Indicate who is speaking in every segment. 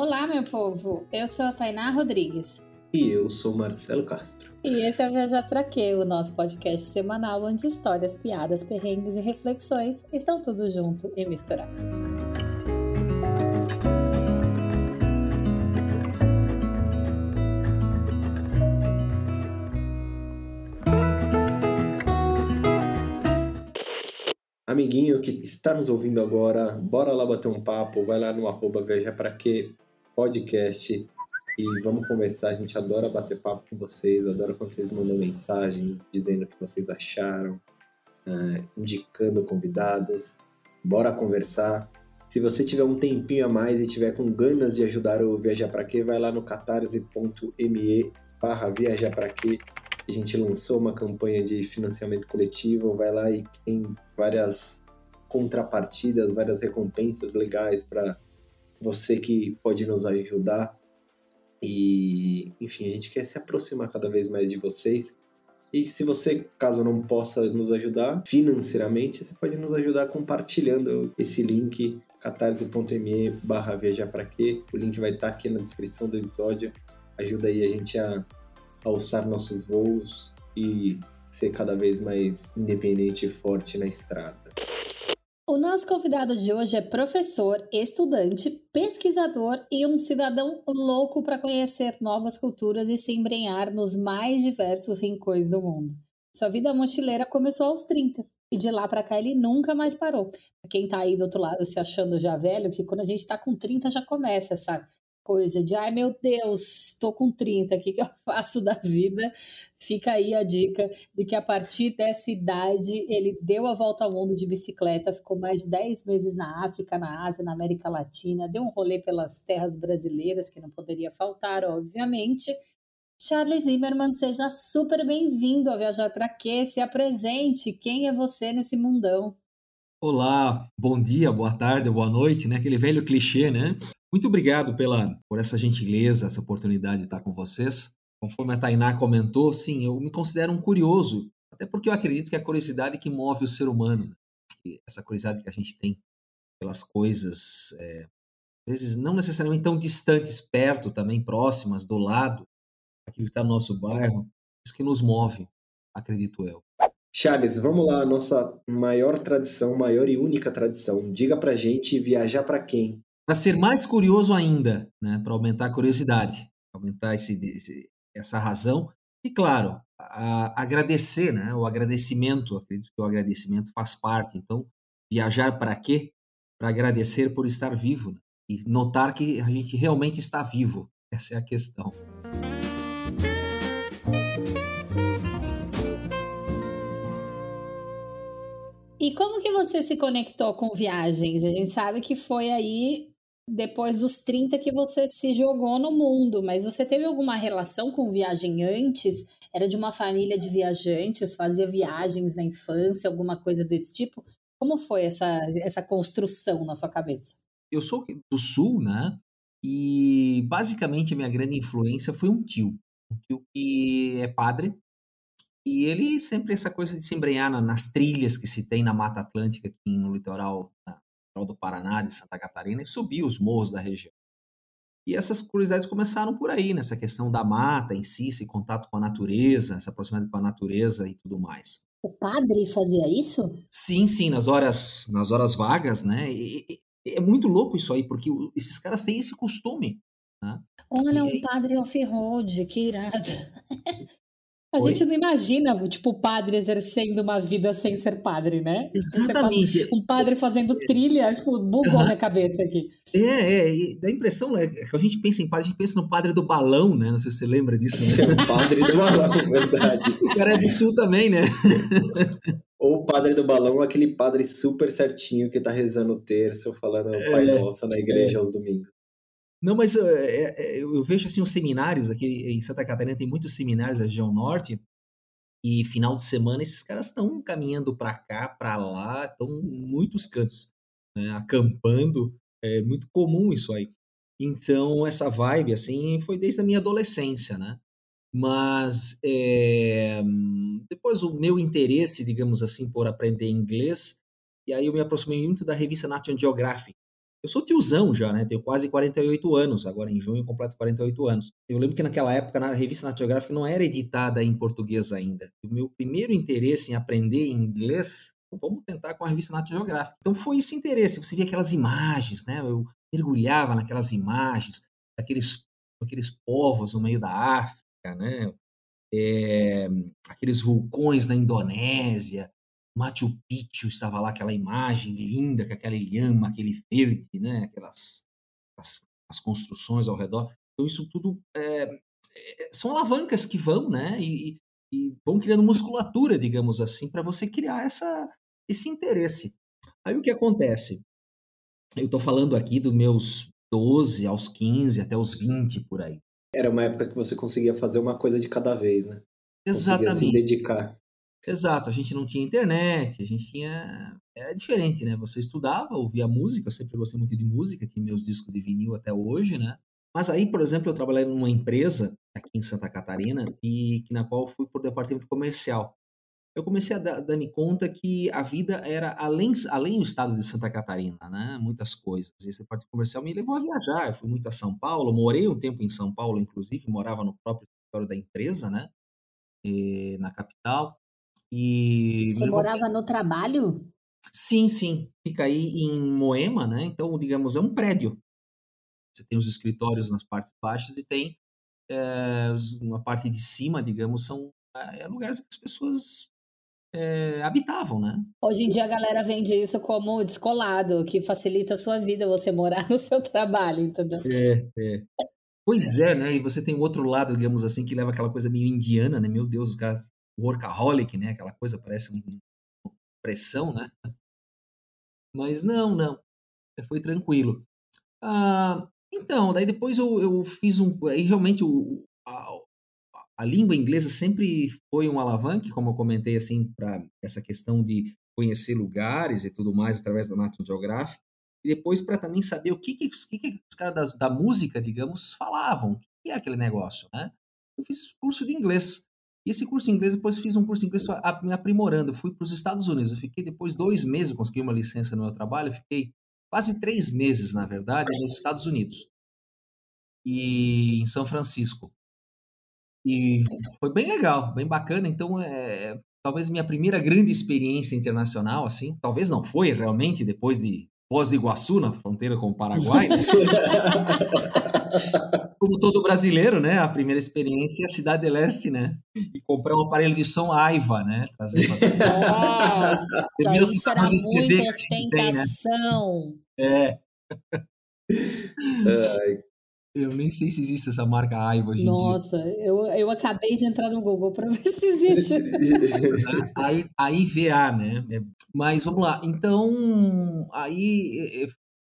Speaker 1: Olá, meu povo. Eu sou a Tainá Rodrigues.
Speaker 2: E eu sou Marcelo Castro.
Speaker 1: E esse é o Viajar Pra Quê, o nosso podcast semanal onde histórias, piadas, perrengues e reflexões estão tudo junto e misturado.
Speaker 2: Amiguinho que está nos ouvindo agora, bora lá bater um papo, vai lá no arroba Viajar Pra Quê podcast e vamos conversar. A gente adora bater papo com vocês, adora quando vocês mandam mensagens dizendo o que vocês acharam, uh, indicando convidados. Bora conversar. Se você tiver um tempinho a mais e tiver com ganas de ajudar o Viajar Pra Quê, vai lá no catarse.me barra Viajar Quê. A gente lançou uma campanha de financiamento coletivo, vai lá e tem várias contrapartidas, várias recompensas legais para você que pode nos ajudar. E, enfim, a gente quer se aproximar cada vez mais de vocês. E se você, caso não possa nos ajudar financeiramente, você pode nos ajudar compartilhando esse link catarse.me barra viajar para quê. O link vai estar aqui na descrição do episódio. Ajuda aí a gente a alçar nossos voos e ser cada vez mais independente e forte na estrada.
Speaker 1: O nosso convidado de hoje é professor, estudante, pesquisador e um cidadão louco para conhecer novas culturas e se embrenhar nos mais diversos rincões do mundo. Sua vida mochileira começou aos 30 e de lá para cá ele nunca mais parou. Quem está aí do outro lado se achando já velho, que quando a gente está com 30 já começa essa coisa de ai meu Deus, estou com 30, o que, que eu faço da vida? Fica aí a dica de que a partir dessa idade ele deu a volta ao mundo de bicicleta, ficou mais de 10 meses na África, na Ásia, na América Latina, deu um rolê pelas terras brasileiras, que não poderia faltar, obviamente. Charles Zimmerman, seja super bem-vindo ao Viajar para Quê? Se apresente, quem é você nesse mundão?
Speaker 3: Olá, bom dia, boa tarde, boa noite, né? Aquele velho clichê, né? Muito obrigado pela, por essa gentileza, essa oportunidade de estar com vocês. Conforme a Tainá comentou, sim, eu me considero um curioso, até porque eu acredito que é a curiosidade que move o ser humano, né? essa curiosidade que a gente tem pelas coisas, é, às vezes não necessariamente tão distantes, perto também, próximas, do lado, aquilo que está no nosso bairro, isso que nos move, acredito eu.
Speaker 2: Charles, vamos lá, nossa maior tradição, maior e única tradição. Diga pra gente viajar para quem?
Speaker 3: para ser mais curioso ainda, né, para aumentar a curiosidade, aumentar esse, esse, essa razão. E, claro, a, agradecer, né, o agradecimento, acredito que o agradecimento faz parte. Então, viajar para quê? Para agradecer por estar vivo né, e notar que a gente realmente está vivo. Essa é a questão.
Speaker 1: E como que você se conectou com viagens? A gente sabe que foi aí depois dos 30 que você se jogou no mundo, mas você teve alguma relação com viagem antes? Era de uma família de viajantes, fazia viagens na infância, alguma coisa desse tipo? Como foi essa, essa construção na sua cabeça?
Speaker 3: Eu sou do Sul, né? E basicamente a minha grande influência foi um tio. Um tio que é padre. E ele sempre essa coisa de se embrenhar nas trilhas que se tem na Mata Atlântica, aqui no litoral, do Paraná, de Santa Catarina, e subir os morros da região. E essas curiosidades começaram por aí, nessa questão da mata em si, esse contato com a natureza, essa proximidade com a natureza e tudo mais.
Speaker 1: O padre fazia isso?
Speaker 3: Sim, sim, nas horas, nas horas vagas, né? E, e, é muito louco isso aí, porque esses caras têm esse costume. Né?
Speaker 1: Olha, um padre off-road, que irado. A Oi? gente não imagina, tipo, o padre exercendo uma vida sem ser padre, né?
Speaker 3: Exatamente.
Speaker 1: Um padre fazendo trilha, tipo, bugou uhum. minha cabeça aqui.
Speaker 3: É, é, e dá a impressão, né, que a gente pensa em padre, a gente pensa no padre do balão, né? Não sei se você lembra disso. Né?
Speaker 2: É o padre do balão, verdade.
Speaker 3: O cara é do sul também, né?
Speaker 2: Ou o padre do balão, aquele padre super certinho que tá rezando o terço, falando o Pai é, Nosso na igreja é. aos domingos.
Speaker 3: Não, mas é, é, eu vejo assim os seminários aqui em Santa Catarina tem muitos seminários da região norte e final de semana esses caras estão caminhando para cá, para lá, estão muitos cantos, né, acampando, é muito comum isso aí. Então essa vibe assim foi desde a minha adolescência, né? Mas é, depois o meu interesse, digamos assim, por aprender inglês e aí eu me aproximei muito da revista National Geographic Eu sou tiozão já, né? Tenho quase 48 anos, agora em junho completo 48 anos. Eu lembro que naquela época na revista National não era editada em português ainda. O meu primeiro interesse em aprender inglês, vamos tentar com a revista National Então foi esse interesse, você via aquelas imagens, né? Eu mergulhava naquelas imagens, daqueles aqueles povos no meio da África, né? É, aqueles vulcões na Indonésia, Machu Picchu estava lá, aquela imagem linda, com aquela lhama, aquele verde, né? Aquelas as, as construções ao redor. Então, isso tudo é, é, são alavancas que vão, né? E, e vão criando musculatura, digamos assim, para você criar essa, esse interesse. Aí o que acontece? Eu estou falando aqui dos meus 12 aos 15, até os 20 por aí.
Speaker 2: Era uma época que você conseguia fazer uma coisa de cada vez, né?
Speaker 3: Exatamente.
Speaker 2: Conseguia se dedicar.
Speaker 3: Exato, a gente não tinha internet, a gente tinha. Era diferente, né? Você estudava, ouvia música, eu sempre gostei muito de música, tinha meus discos de vinil até hoje, né? Mas aí, por exemplo, eu trabalhei numa empresa aqui em Santa Catarina e na qual fui por departamento comercial. Eu comecei a dar-me conta que a vida era além além do estado de Santa Catarina, né? Muitas coisas. Esse departamento comercial me levou a viajar. Eu fui muito a São Paulo, morei um tempo em São Paulo, inclusive, morava no próprio escritório da empresa, né? E, na capital.
Speaker 1: E Você morava no trabalho?
Speaker 3: Sim, sim. Fica aí em Moema, né? Então, digamos, é um prédio. Você tem os escritórios nas partes baixas e tem é, uma parte de cima, digamos, são é, lugares que as pessoas é, habitavam, né?
Speaker 1: Hoje em dia a galera vende isso como descolado, que facilita a sua vida você morar no seu trabalho, entendeu?
Speaker 3: É, é. Pois é, né? E você tem o outro lado, digamos assim, que leva aquela coisa meio indiana, né? Meu Deus, os caras workaholic, né? Aquela coisa parece uma pressão, né? Mas não, não. Foi tranquilo. Ah, então, daí depois eu, eu fiz um. Aí realmente o, a, a língua inglesa sempre foi um alavanque, como eu comentei, assim, para essa questão de conhecer lugares e tudo mais através da National Geographic. E depois para também saber o que, que, que, que os caras da música, digamos, falavam. O que é aquele negócio, né? Eu fiz curso de inglês. E esse curso inglês, depois fiz um curso inglês me aprimorando. Fui para os Estados Unidos. Eu fiquei depois dois meses, consegui uma licença no meu trabalho. fiquei quase três meses, na verdade, nos Estados Unidos. E em São Francisco. E foi bem legal, bem bacana. Então, é, talvez minha primeira grande experiência internacional, assim. Talvez não foi realmente depois de Foz do Iguaçu, na fronteira com o Paraguai. Como todo brasileiro, né? A primeira experiência é a Cidade de Leste, né? E comprar um aparelho de som Aiva, né?
Speaker 1: Trazer pra... Nossa, isso era muita ostentação.
Speaker 3: Né? É. Eu nem sei se existe essa marca Aiva hoje
Speaker 1: Nossa, em dia. eu, eu acabei de entrar no Google para ver se existe.
Speaker 3: a, a IVA, né? É, mas vamos lá. Então, aí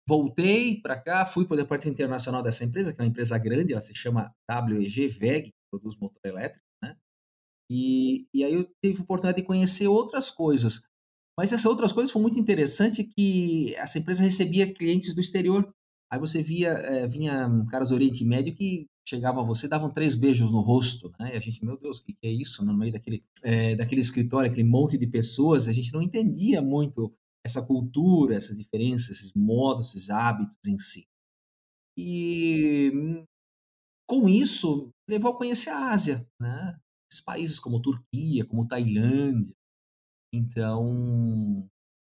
Speaker 3: Voltei para cá, fui para o departamento internacional dessa empresa, que é uma empresa grande, ela se chama WEG VEG, que produz motor elétrico, né? E, e aí eu tive a oportunidade de conhecer outras coisas. Mas essas outras coisas foi muito interessante que essa empresa recebia clientes do exterior. Aí você via, é, vinha caras do Oriente Médio que chegavam a você, davam três beijos no rosto, né? E a gente, meu Deus, o que, que é isso? No meio daquele, é, daquele escritório, aquele monte de pessoas, a gente não entendia muito essa cultura, essas diferenças, esses modos, esses hábitos em si. E com isso, levou a conhecer a Ásia, né? Esses países como Turquia, como Tailândia. Então,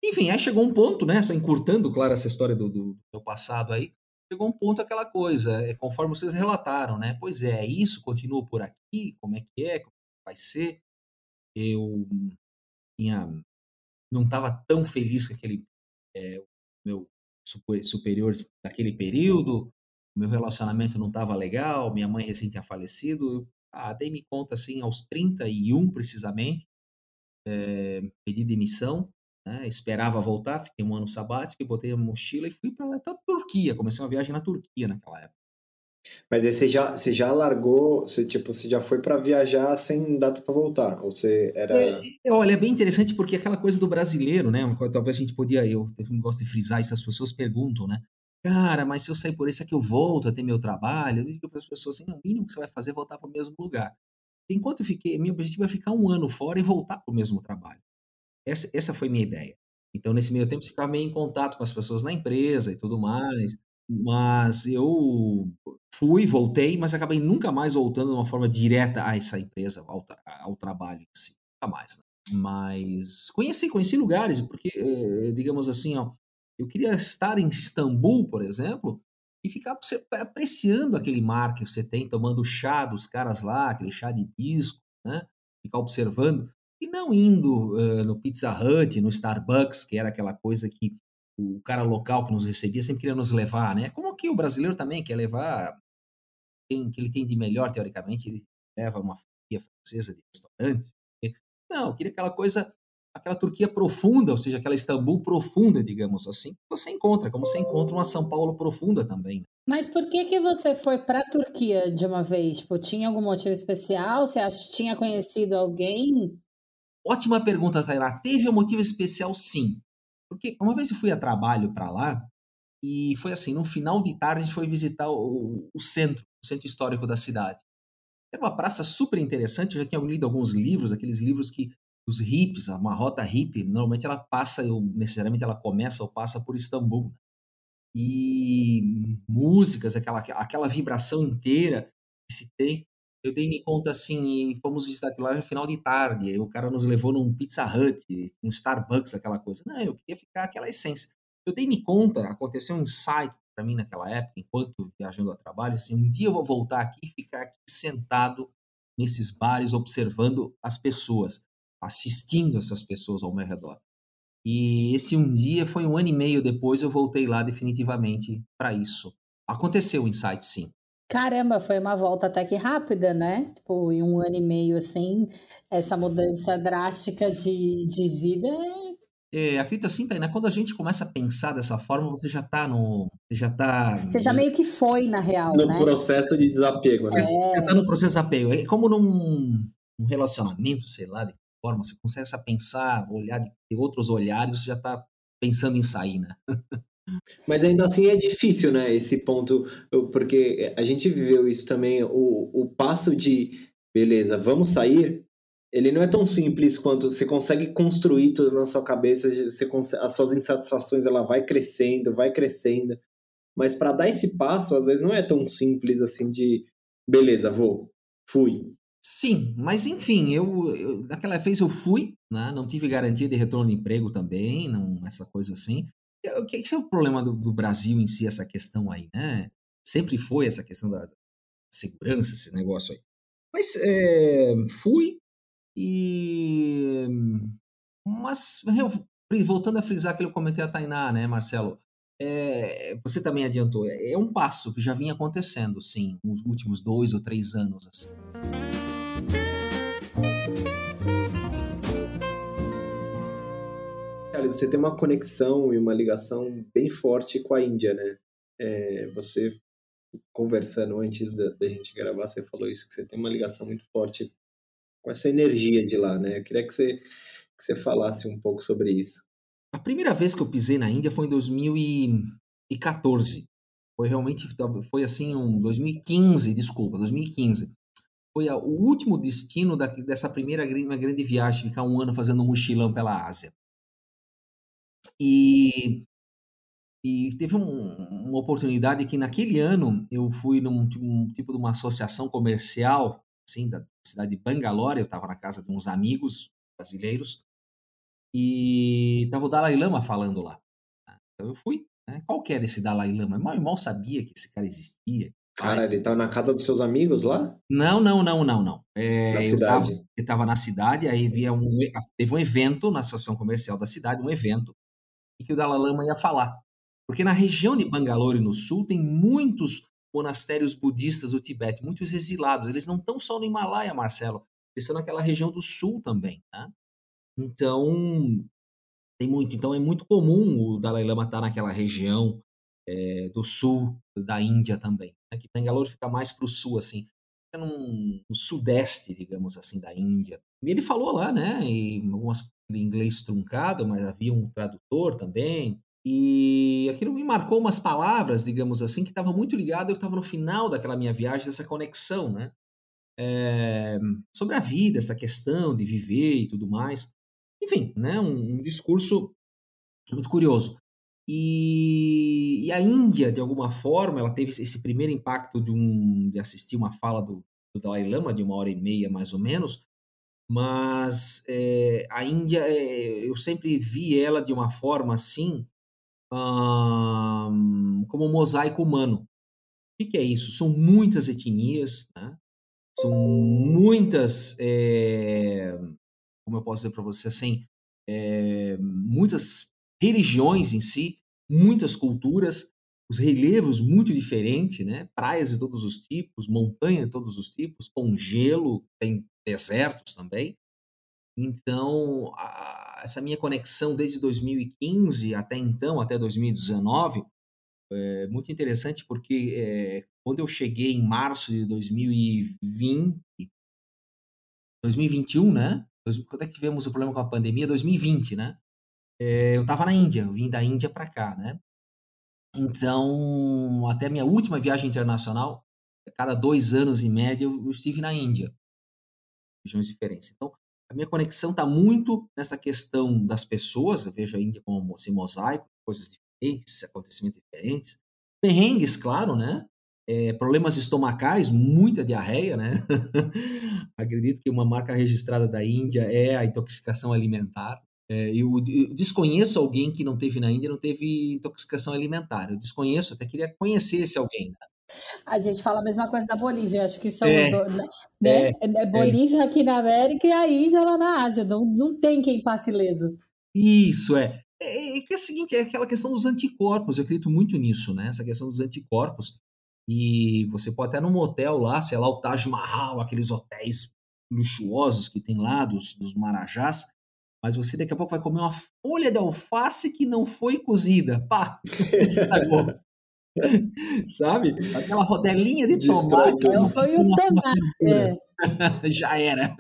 Speaker 3: enfim, aí chegou um ponto, né? Só encurtando, claro, essa história do, do, do passado aí, chegou um ponto aquela coisa, é conforme vocês relataram, né? Pois é, isso continua por aqui, como é que é, como vai ser. Eu tinha não estava tão feliz com aquele é, meu superior daquele período, meu relacionamento não estava legal, minha mãe recém tinha falecido. Eu, ah, dei-me conta assim aos 31 precisamente, é, pedi demissão, né, esperava voltar, fiquei um ano sabático, botei a mochila e fui para a Turquia. Comecei uma viagem na Turquia naquela época.
Speaker 2: Mas aí você já, você já largou, você, tipo, você já foi para viajar sem data para voltar? Ou você era.
Speaker 3: É, olha, é bem interessante porque aquela coisa do brasileiro, né? Talvez a gente podia, eu, eu gosto de frisar isso, as pessoas perguntam, né? Cara, mas se eu sair por isso é que eu volto a ter meu trabalho. Eu digo para as pessoas assim: o mínimo que você vai fazer é voltar para o mesmo lugar. Enquanto eu fiquei, meu objetivo é ficar um ano fora e voltar para o mesmo trabalho. Essa, essa foi minha ideia. Então, nesse meio tempo, você ficava meio em contato com as pessoas na empresa e tudo mais. Mas eu fui, voltei, mas acabei nunca mais voltando de uma forma direta a essa empresa, ao, ao trabalho em si. Nunca mais. Né? Mas conheci, conheci lugares, porque, eh, digamos assim, ó, eu queria estar em Istambul, por exemplo, e ficar apreciando aquele mar que você tem, tomando chá dos caras lá, aquele chá de pisco, né? Ficar observando e não indo uh, no Pizza Hut, no Starbucks, que era aquela coisa que o cara local que nos recebia sempre queria nos levar, né? Como que o brasileiro também quer levar quem que ele tem de melhor, teoricamente, ele leva uma franquia francesa de restaurantes. Não, eu queria aquela coisa, aquela Turquia profunda, ou seja, aquela Istambul profunda, digamos assim, que você encontra, como você encontra uma São Paulo profunda também. Né?
Speaker 1: Mas por que que você foi para a Turquia de uma vez? Tipo, tinha algum motivo especial? Você tinha conhecido alguém?
Speaker 3: Ótima pergunta, Tainá. Teve um motivo especial, sim. Porque uma vez eu fui a trabalho para lá e foi assim, no final de tarde a gente foi visitar o, o, centro, o centro histórico da cidade. Era uma praça super interessante, eu já tinha lido alguns livros, aqueles livros que os hippies, uma rota hippie, normalmente ela passa, ou necessariamente ela começa ou passa por Istambul. E músicas, aquela, aquela vibração inteira que se tem eu dei-me conta assim, fomos visitar aquilo lá no final de tarde, o cara nos levou num Pizza Hut, um Starbucks, aquela coisa. Não, eu queria ficar aquela essência. Eu dei-me conta, aconteceu um insight para mim naquela época, enquanto viajando a trabalho, assim, um dia eu vou voltar aqui e ficar aqui sentado nesses bares observando as pessoas, assistindo essas pessoas ao meu redor. E esse um dia foi um ano e meio depois eu voltei lá definitivamente para isso. Aconteceu o insight, sim.
Speaker 1: Caramba, foi uma volta até que rápida, né? Tipo, em um ano e meio, assim, essa mudança drástica de, de vida.
Speaker 3: É, acredito assim, Tainá, quando a gente começa a pensar dessa forma, você já tá no. Você já tá.
Speaker 1: Você já meio que foi, na real.
Speaker 2: No
Speaker 1: né?
Speaker 2: processo de desapego, né?
Speaker 3: É. Já tá no processo de apego. É como num, num relacionamento, sei lá, de que forma, você começa a pensar, olhar de, de outros olhares, você já tá pensando em sair, né?
Speaker 2: Mas ainda assim é difícil, né? Esse ponto, porque a gente viveu isso também, o, o passo de beleza, vamos sair, ele não é tão simples quanto você consegue construir tudo na sua cabeça, você consegue, as suas insatisfações ela vai crescendo, vai crescendo. Mas para dar esse passo, às vezes não é tão simples assim de beleza, vou, fui.
Speaker 3: Sim, mas enfim, eu, eu naquela vez eu fui, né? não tive garantia de retorno de emprego também, não essa coisa assim. O que é o problema do, do, Brasil em si, essa questão aí, né? Sempre foi essa questão da segurança, esse negócio aí. Mas é, fui e. Mas, voltando a frisar que eu comentei a Tainá, né, Marcelo? É, você também adiantou, é, é um passo que já vinha acontecendo, sim, nos últimos dois ou três anos. Assim.
Speaker 2: Você tem uma conexão e uma ligação bem forte com a Índia, né? É, você conversando antes da, da, gente gravar, você falou isso, que você tem uma ligação muito forte com essa energia de lá, né? Eu queria que você, que você falasse um pouco sobre isso.
Speaker 3: A primeira vez que eu pisei na Índia foi em 2014. Foi realmente, foi assim, um 2015, desculpa, 2015. Foi o último destino da, dessa primeira grande viagem, ficar um ano fazendo um mochilão pela Ásia. E, e teve um, uma oportunidade que naquele ano eu fui num um, tipo de uma associação comercial, assim, da cidade de Bangalore, eu estava na casa de uns amigos brasileiros, e estava o Dalai Lama falando lá. Né. Então eu fui, né? Qual que era esse Dalai Lama? Mal mal sabia que esse cara existia.
Speaker 2: Cara, ele estava na casa dos seus amigos lá?
Speaker 3: Não, não, não, não, não.
Speaker 2: É, na cidade.
Speaker 3: Tava, ele estava na cidade, aí havia um, teve um evento na associação comercial da cidade, um evento, e que o Dalai Lama ia falar. Porque na região de Bangalore, no sul, tem muitos monastérios budistas do Tibete, muitos exilados. Eles não estão só no Himalaia, Marcelo, eles estão naquela região do sul também. Tá? Então, tem muito. Então, é muito comum o Dalai Lama estar naquela região é, do sul da Índia também. Né? Que Bangalore fica mais para o sul, assim, no, no, sudeste, digamos assim, da Índia. E ele falou lá, né, em algumas inglês truncado, mas havia um tradutor também. E aquilo me marcou umas palavras, digamos assim, que estava muito ligado. Eu estava no final daquela minha viagem, dessa conexão, né? É, sobre a vida, essa questão de viver e tudo mais. Enfim, né? Um, um discurso Muito curioso. E, e, a Índia, de alguma forma, ela teve esse primeiro impacto de, um, de assistir uma fala do, do Dalai Lama, de uma hora e meia mais ou menos, mas é, a Índia, é, eu sempre vi ela de uma forma assim, hum, como um mosaico humano. O que, que, é isso? São muitas etnias, né? são muitas, é, como eu posso dizer para você assim, muitas religiões em si, muitas culturas, os relevos muito diferentes, né? Praias de todos os tipos, montanha de todos os tipos, com gelo, tem desertos também. Então, a, essa minha conexão desde 2015 até então, até 2019, é muito interessante porque é, quando eu cheguei em março de 2020, 2021, né? Quando é que tivemos o problema com a pandemia? 2020, né? É, eu estava na Índia, eu vim da Índia para cá, né? Então, até minha última viagem internacional, cada dois anos em média, eu, estive na Índia, regiões diferentes. Então, a minha conexão está muito nessa questão das pessoas, eu vejo a Índia como esse mosaico, coisas diferentes, acontecimentos diferentes, perrengues, claro, né? É, problemas estomacais, muita diarreia, né? Acredito que uma marca registrada da Índia é a intoxicação alimentar. É, eu, eu, desconheço alguém que não teve na Índia não teve intoxicação alimentar. Eu desconheço, até queria conhecer esse alguém. Né?
Speaker 1: A gente fala a mesma coisa da Bolívia, acho que são é, os dois. Né? É, é, é Bolívia aqui na América e a Índia lá na Ásia. Não, não tem quem passe ileso.
Speaker 3: Isso, é. É, é, é o seguinte, é aquela questão dos anticorpos, eu acredito muito nisso, né? Essa questão dos anticorpos. E você pode até num hotel lá, sei lá, o Taj Mahal, aqueles hotéis luxuosos que tem lá, dos, dos Marajás, mas você daqui a pouco vai comer uma folha de alface que não foi cozida. Pá, estragou. Sabe? Aquela rodelinha de tomate.
Speaker 1: Não foi o tomate. É.
Speaker 3: Já era.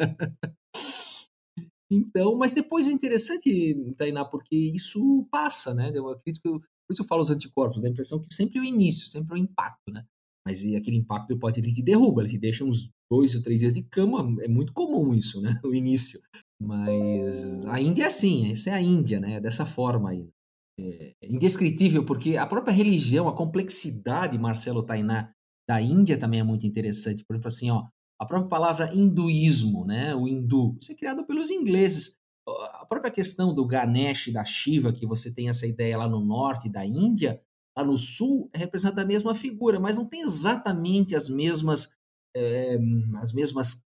Speaker 3: Então, mas depois é interessante, Tainá, porque isso passa, né? Eu acredito que eu, por isso eu falo os anticorpos, dá a impressão que sempre é o início, sempre é o impacto, né? Mas aquele impacto pode ele te derruba, ele te deixa uns dois ou três dias de cama, é muito comum isso, né? O início. Mas a Índia é assim, essa é a Índia, né? Dessa forma aí. É indescritível, porque a própria religião, a complexidade, Marcelo Tainá, da Índia também é muito interessante. Por exemplo, assim, ó, a própria palavra hinduísmo, né? O hindu, isso é criado pelos ingleses. A própria questão do Ganesh, da Shiva, que você tem essa ideia lá no norte da Índia, lá no sul, representa a mesma figura, mas não tem exatamente as mesmas, é, as mesmas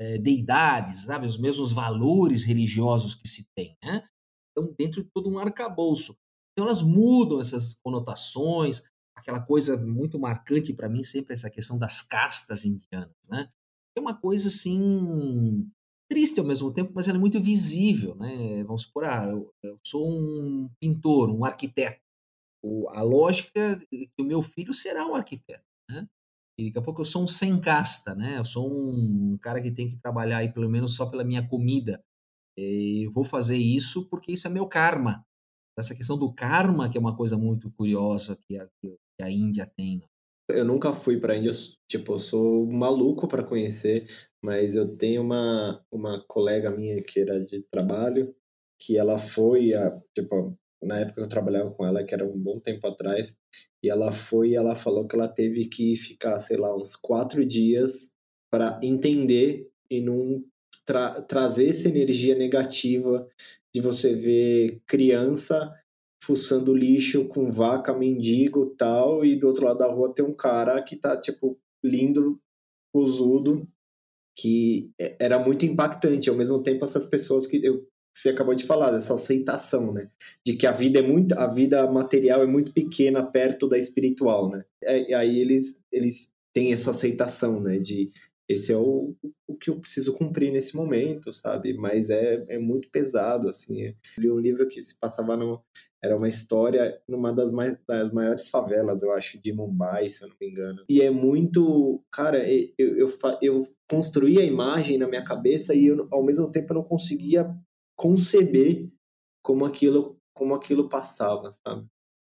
Speaker 3: é, deidades, sabe? Os mesmos valores religiosos que se tem, né? Então, dentro de todo um arcabouço. Então, elas mudam essas conotações, aquela coisa muito marcante para mim sempre essa questão das castas indianas, né? É uma coisa assim triste ao mesmo tempo, mas ela é muito visível, né? Vamos supor, ah, eu, eu sou um pintor, um arquiteto. O, a lógica é que o meu filho será um arquiteto, né? E daqui a pouco eu sou um sem casta, né? Eu sou um cara que tem que trabalhar aí pelo menos só pela minha comida. E vou fazer isso porque isso é meu karma. Essa questão do karma que é uma coisa muito curiosa que a, que a Índia tem. Né?
Speaker 2: Eu nunca fui para a Índia, tipo, eu sou maluco para conhecer, mas eu tenho uma, uma colega minha que era de trabalho, que ela foi, a, tipo, na época que eu trabalhava com ela, que era um bom tempo atrás, e ela foi e ela falou que ela teve que ficar, sei lá, uns quatro dias para entender e não tra trazer essa energia negativa de você ver criança fuçando lixo com vaca, mendigo tal, e do outro lado da rua tem um cara que tá, tipo, lindo, usudo, que é, era muito impactante. Ao mesmo tempo, essas pessoas que eu você acabou de falar, dessa aceitação, né? De que a vida é muito, a vida material é muito pequena perto da espiritual, né? E aí eles, eles têm essa aceitação, né? De esse é o, o que eu preciso cumprir nesse momento, sabe? Mas é, é muito pesado, assim. Eu li um livro que se passava no, era uma história numa das, mais, das maiores favelas, eu acho, de Mumbai, se eu não me engano. E é muito. Cara, eu, eu, eu construí a imagem na minha cabeça e eu, ao mesmo tempo eu não conseguia conceber como aquilo, como aquilo passava, sabe?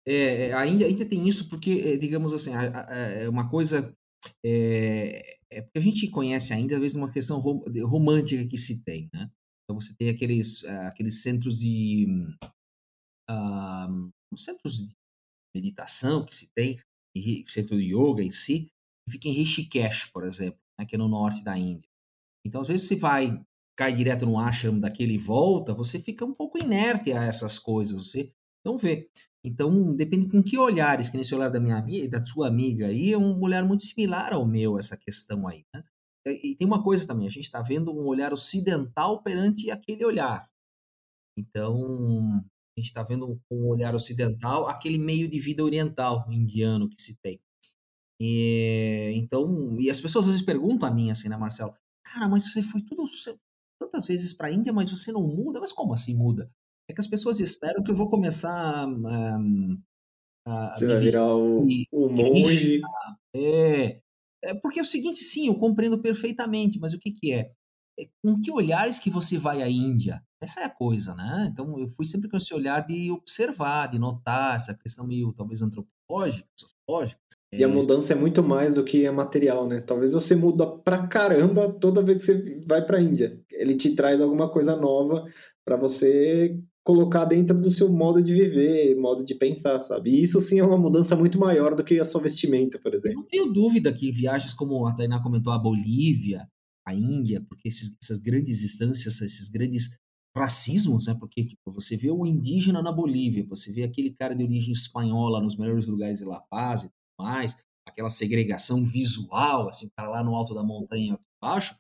Speaker 3: É, é ainda, ainda tem isso porque, é, digamos assim, é uma coisa é, é, porque a gente conhece ainda, às vezes, uma questão romântica que se tem, né? Então você tem aqueles, aqueles centros de uh, centros de meditação que se tem, centro de yoga em si, fica em Rishikesh, por exemplo, né, que é no norte da Índia. Então, às vezes, você vai, cai direto no ashram daquele e volta, você fica um pouco inerte a essas coisas, você não vê. Então, depende com que olhares, que nesse olhar da minha amiga, da sua amiga aí, é um olhar muito similar ao meu, essa questão aí, né? E tem uma coisa também, a gente está vendo um olhar ocidental perante aquele olhar. Então, a gente está vendo um olhar ocidental aquele meio de vida oriental indiano que se tem. E, então, e as pessoas às vezes perguntam a mim assim, né, Marcelo? Cara, mas você foi tudo tantas vezes para a Índia, mas você não muda? Mas como assim muda? É que as pessoas esperam que eu vou começar um,
Speaker 2: a. Você vai virar o, o monge.
Speaker 3: É, é. Porque é o seguinte, sim, eu compreendo perfeitamente, mas o que, que é? é? Com que olhares que você vai à Índia? Essa é a coisa, né? Então eu fui sempre com esse olhar de observar, de notar essa questão meio talvez antropológica, sociológica.
Speaker 2: E a mudança é muito mais do que a material, né? Talvez você muda pra caramba toda vez que você vai pra Índia. Ele te traz alguma coisa nova para você colocar dentro do seu modo de viver, modo de pensar, sabe? E isso sim é uma mudança muito maior do que a sua vestimenta, por exemplo.
Speaker 3: Eu não tenho dúvida que viagens como a Tainá comentou, a Bolívia, a Índia, porque esses, essas grandes distâncias, esses grandes racismos, né? Porque tipo, você vê o indígena na Bolívia, você vê aquele cara de origem espanhola nos melhores lugares de La Paz e mais, aquela segregação visual, assim, para lá no alto da montanha baixo,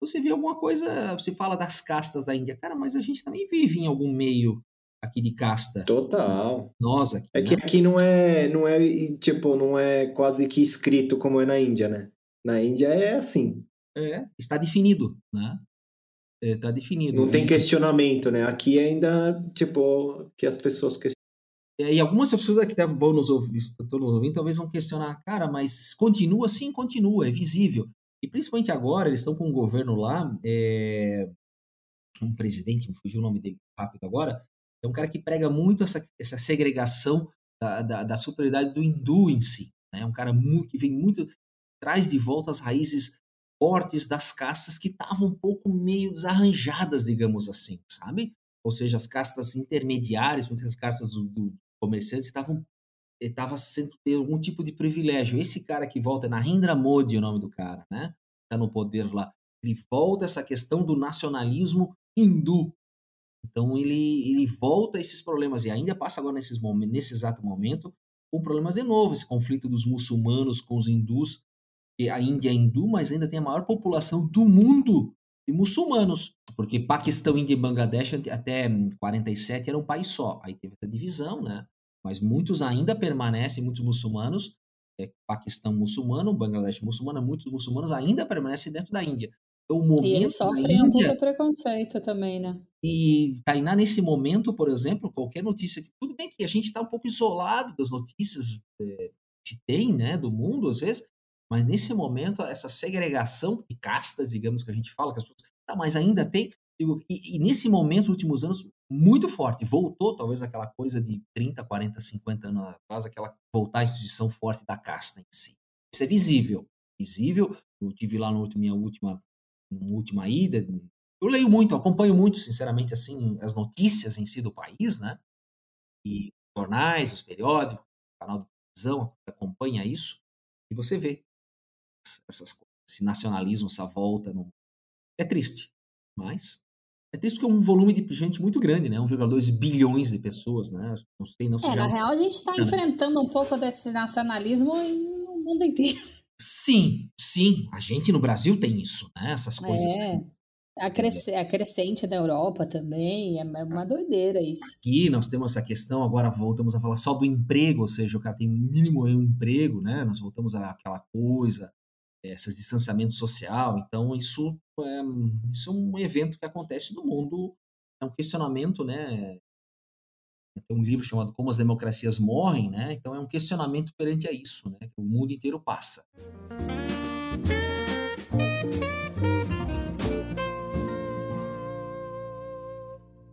Speaker 3: você vê alguma coisa, você fala das castas da Índia, cara, mas a gente também vive em algum meio aqui de casta.
Speaker 2: Total.
Speaker 3: Nós aqui.
Speaker 2: É que né? aqui não é, não é, tipo, não é quase que escrito como é na Índia, né? Na Índia é assim.
Speaker 3: É, está definido, né? Está é, definido.
Speaker 2: Não tem questionamento, né? Aqui ainda, tipo, que as pessoas questionam.
Speaker 3: E algumas pessoas que vão nos ouvir, estão nos ouvindo, talvez vão questionar, cara, mas continua assim, continua, é visível. E principalmente agora, eles estão com um governo lá, é, um presidente, me fugiu o nome dele rápido agora, é um cara que prega muito essa, essa segregação da, da, da superioridade do hindu em si. É um cara muito, que vem muito, traz de volta as raízes fortes das castas que estavam um pouco meio desarranjadas, digamos assim, sabe? Ou seja, as castas intermediárias, muitas castas do, do comerciantes estavam estava sendo ter algum tipo de privilégio. Esse cara que volta, é Narendra Modi, o nome do cara, né? Está no poder lá. Ele volta essa questão do nacionalismo hindu. Então ele, ele volta esses problemas e ainda passa agora nesses momentos, nesse exato momento com problemas de novo, esse conflito dos muçulmanos com os hindus, que a Índia é hindu, mas ainda tem a maior população do mundo de muçulmanos, porque Paquistão, Índia e Bangladesh até 47 era um país só. Aí teve essa divisão, né? mas muitos ainda permanecem, muitos muçulmanos, é, Paquistão muçulmano, Bangladesh muçulmano, muitos muçulmanos ainda permanecem dentro da Índia.
Speaker 1: Então, e eles sofrem um pouco de preconceito também, né?
Speaker 3: E Tainá, nesse momento, por exemplo, qualquer notícia, tudo bem que a gente está um pouco isolado das notícias é, que tem, né, do mundo, às vezes, mas nesse momento, essa segregação de castas, digamos que a gente fala, que as pessoas, tá, mas ainda tem, e, e, nesse momento, nos últimos anos, muito forte. Voltou, talvez, aquela coisa de 30, 40, 50 anos atrás, aquela voltar à instituição forte da casta em si. Isso é visível. Visível. Eu tive lá na minha última, na última ida. Eu leio muito, acompanho muito, sinceramente, assim, as notícias em si do país, né? E jornais, os periódicos, o canal de televisão, acompanha isso. E você vê essas coisas, esse nacionalismo, essa volta. No... É triste, mas é triste porque é um volume de gente muito grande, né? 1,2 bilhões de pessoas, né?
Speaker 1: Não sei, não sei. É, na real, a gente está enfrentando um pouco desse nacionalismo no mundo inteiro.
Speaker 3: Sim, sim. A gente no Brasil tem isso, né? Essas coisas.
Speaker 1: É. A, cresce, a crescente da Europa também, é uma doideira isso.
Speaker 3: Aqui nós temos essa questão, agora voltamos a falar só do emprego, ou seja, o cara tem mínimo um emprego, né? Nós voltamos àquela coisa, esse distanciamento social. Então, isso é, isso é um evento que acontece no mundo, é um questionamento, né? Tem um livro chamado Como as Democracias Morrem, né? Então, é um questionamento perante a isso, né? O mundo inteiro passa.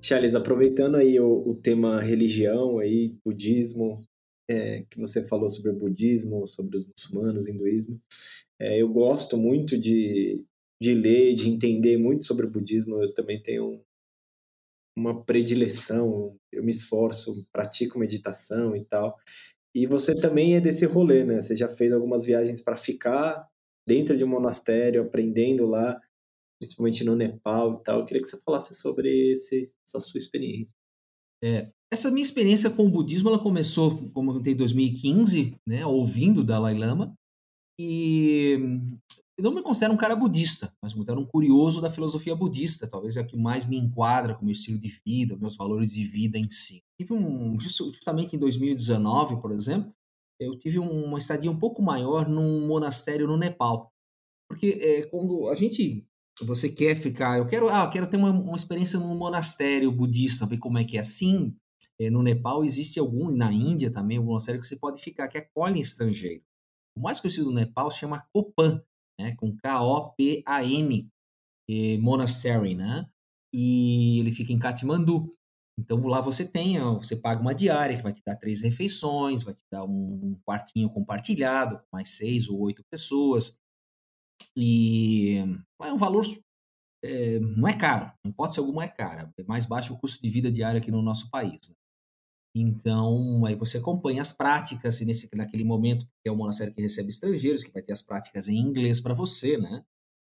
Speaker 2: Charles, aproveitando aí o, o tema religião, aí, budismo, é, que você falou sobre o budismo, sobre os muçulmanos, hinduísmo, é, eu gosto muito de, de ler, de entender muito sobre o budismo. Eu também tenho uma predileção, eu me esforço, pratico meditação e tal. E você também é desse rolê, né? Você já fez algumas viagens para ficar dentro de um monastério, aprendendo lá, principalmente no Nepal e tal. Eu queria que você falasse sobre esse, essa sua experiência.
Speaker 3: É, essa minha experiência com o budismo, ela começou, como eu contei, em 2015, né, ouvindo o Dalai Lama, e eu não me considero um cara budista, mas me considero um curioso da filosofia budista, talvez é a que mais me enquadra com o meu estilo de vida, meus valores de vida em si. Tive um, justamente em 2019, por exemplo, eu tive uma estadia um pouco maior num monastério no Nepal, porque é, quando a gente você quer ficar, eu quero, ah, quero ter uma, uma experiência num monastério budista, ver como é que é assim. É, no Nepal existe algum, e na Índia também, um monastério que você pode ficar, que acolhe estrangeiro. O mais conhecido do Nepal se chama Kopan, né, com K-O-P-A-N, é, Monastery, né? E ele fica em Katmandu. Então lá você tem, você paga uma diária que vai te dar três refeições, vai te dar um quartinho compartilhado com mais seis ou oito pessoas. E é um valor, é, não é caro, não pode ser alguma é caro, é mais baixo o custo de vida diário aqui no nosso país. Né? Então, aí você acompanha as práticas, e nesse, naquele momento, é um monastério que recebe estrangeiros, que vai ter as práticas em inglês para você, né?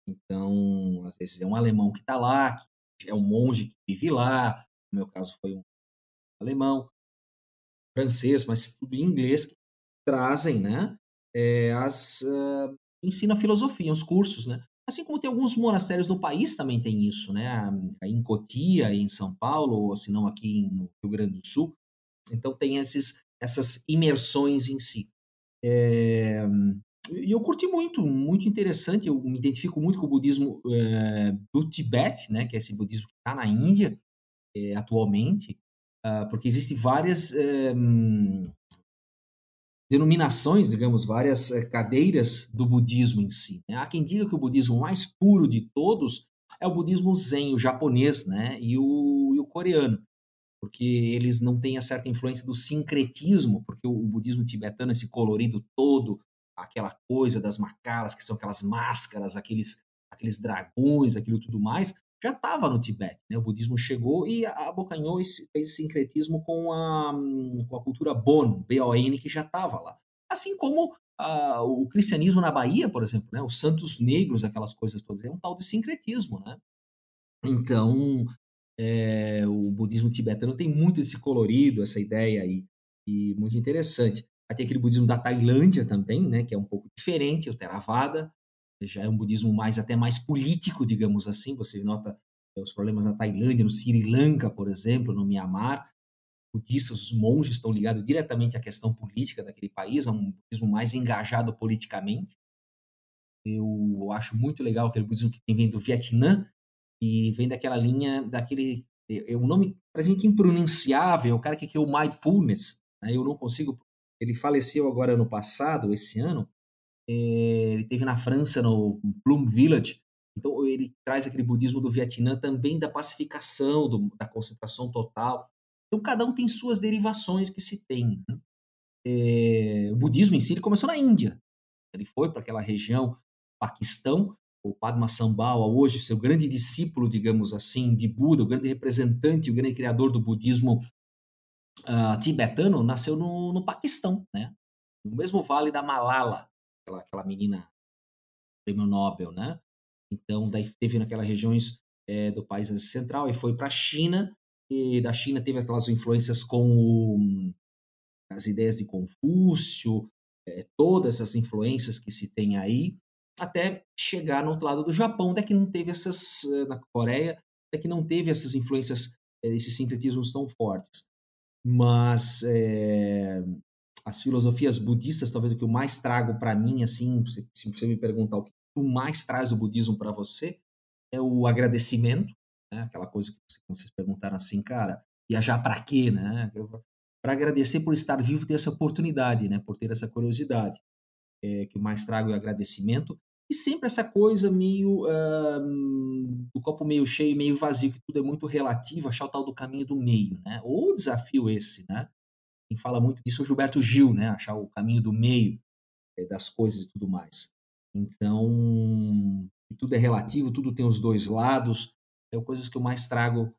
Speaker 3: Então, às vezes é um alemão que está lá, que é um monge que vive lá, no meu caso foi um alemão, francês, mas tudo em inglês, que trazem, né? É, as, uh, ensina filosofia, os cursos, né? Assim como tem alguns monastérios no país também tem isso, né? Em Cotia, em São Paulo, ou se não aqui no Rio Grande do Sul. Então tem esses, essas imersões em si. É, e eu curti muito, muito interessante. Eu me identifico muito com o budismo é, do Tibete, né? Que é esse budismo que está na Índia é, atualmente, uh, porque existem várias denominações, digamos, várias cadeiras do budismo em si. Né? Há quem diga que o budismo mais puro de todos é o budismo zen, o japonês, né? E o, e o coreano, porque eles não têm a certa influência do sincretismo, porque o, o, budismo tibetano, esse colorido todo, aquela coisa das macaras, que são aquelas máscaras, aqueles, aqueles dragões, aquilo tudo mais, já estava no Tibete. Né? O budismo chegou e abocanhou esse, fez esse sincretismo com a, com a cultura Bon, B-O-N, que já estava lá. Assim como uh, o cristianismo na Bahia, por exemplo, né? os santos negros, aquelas coisas todas, é um tal de sincretismo. Né? Então, é, o budismo tibetano tem muito esse colorido, essa ideia aí, e muito interessante. Tem aquele budismo da Tailândia também, né, que é um pouco diferente, o Theravada, já é um budismo mais até mais político, digamos assim. Você nota é, os problemas na Tailândia, no Sri Lanka, por exemplo, no Myanmar. Budistas, os monges estão ligados diretamente à questão política daquele país, é um budismo mais engajado politicamente. Eu acho muito legal aquele budismo que vem do Vietnã e vem daquela linha, daquele é, é um nome gente impronunciável, o cara que criou mindfulness. Né? Eu não consigo. Ele faleceu agora no passado, esse ano, eh, ele teve na França, no Plum Village. Então, ele traz aquele budismo do Vietnã também da pacificação, do, da concentração total. Então, cada um tem suas derivações que se tem. Né? É, o budismo em si ele começou na Índia. Ele foi para aquela região, Paquistão. O Padma Sambhava, hoje, seu grande discípulo, digamos assim, de Buda, o grande representante, o grande criador do budismo uh, tibetano, nasceu no, no Paquistão, né? no mesmo vale da Malala, aquela, aquela menina prêmio Nobel, né? Então, daí teve naquelas regiões é, do país central e foi para a China, e da China teve aquelas influências com o, as ideias de Confúcio, é, todas essas influências que se tem aí, até chegar no outro lado do Japão, até que não teve essas, eh, na Coreia, até que não teve essas influências, esses sincretismos tão fortes. Mas é, as filosofias budistas, talvez o que eu mais trago para mim, assim, se você me perguntar o que tu mais traz o budismo para você, é o agradecimento, né? aquela coisa que vocês perguntaram assim, cara, viajar para quê, né? Para agradecer por estar vivo, ter essa oportunidade, né? Por ter essa curiosidade. É, que mais trago é agradecimento e sempre essa coisa meio uh, do copo meio cheio, meio vazio, que tudo é muito relativo, achar o tal do caminho do meio, né? Ou desafio esse, né? quem fala muito disso é o Gilberto Gil, né? Achar o caminho do meio é, das coisas e tudo mais. Então, tudo é relativo, tudo tem os dois lados. É coisas que eu mais trago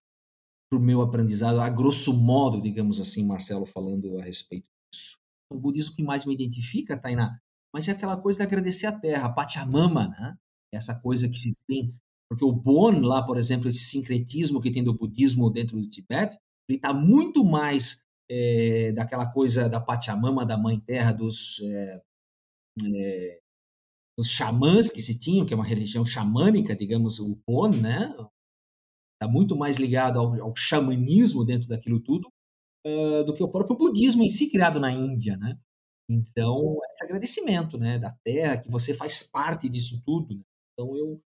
Speaker 3: para o meu aprendizado, a grosso modo, digamos assim, Marcelo falando a respeito disso. O budismo que mais me identifica, Tainá, mas é aquela coisa de agradecer a terra, a Pachamama, né? Essa coisa que se tem, porque o Bon lá, por exemplo, esse sincretismo que tem do budismo dentro do Tibete, ele está muito mais é, daquela coisa da Pachamama, da Mãe Terra, dos, é, é, dos xamãs que se tinham, que é uma religião xamânica, digamos, o Bon, né? Está muito mais ligado ao, ao, xamanismo dentro daquilo tudo uh, do que o próprio budismo em si, criado na Índia, né? Então, esse agradecimento, né, da terra, que você faz parte disso tudo. Né? Então, eu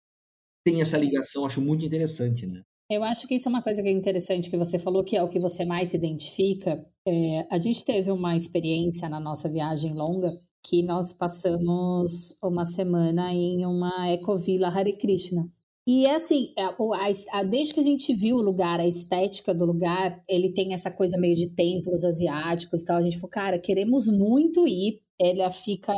Speaker 3: tenho essa ligação, acho muito interessante, né?
Speaker 1: Eu acho que isso é uma coisa que é interessante que você falou, que é o que você mais se identifica. É, a gente teve uma experiência na nossa viagem longa que nós passamos uma semana em uma ecovila Hare Krishna. E é assim, a, a, a, desde que a gente viu o lugar, a estética do lugar, ele tem essa coisa meio de templos asiáticos e tal. A gente falou, cara, queremos muito ir. Ela fica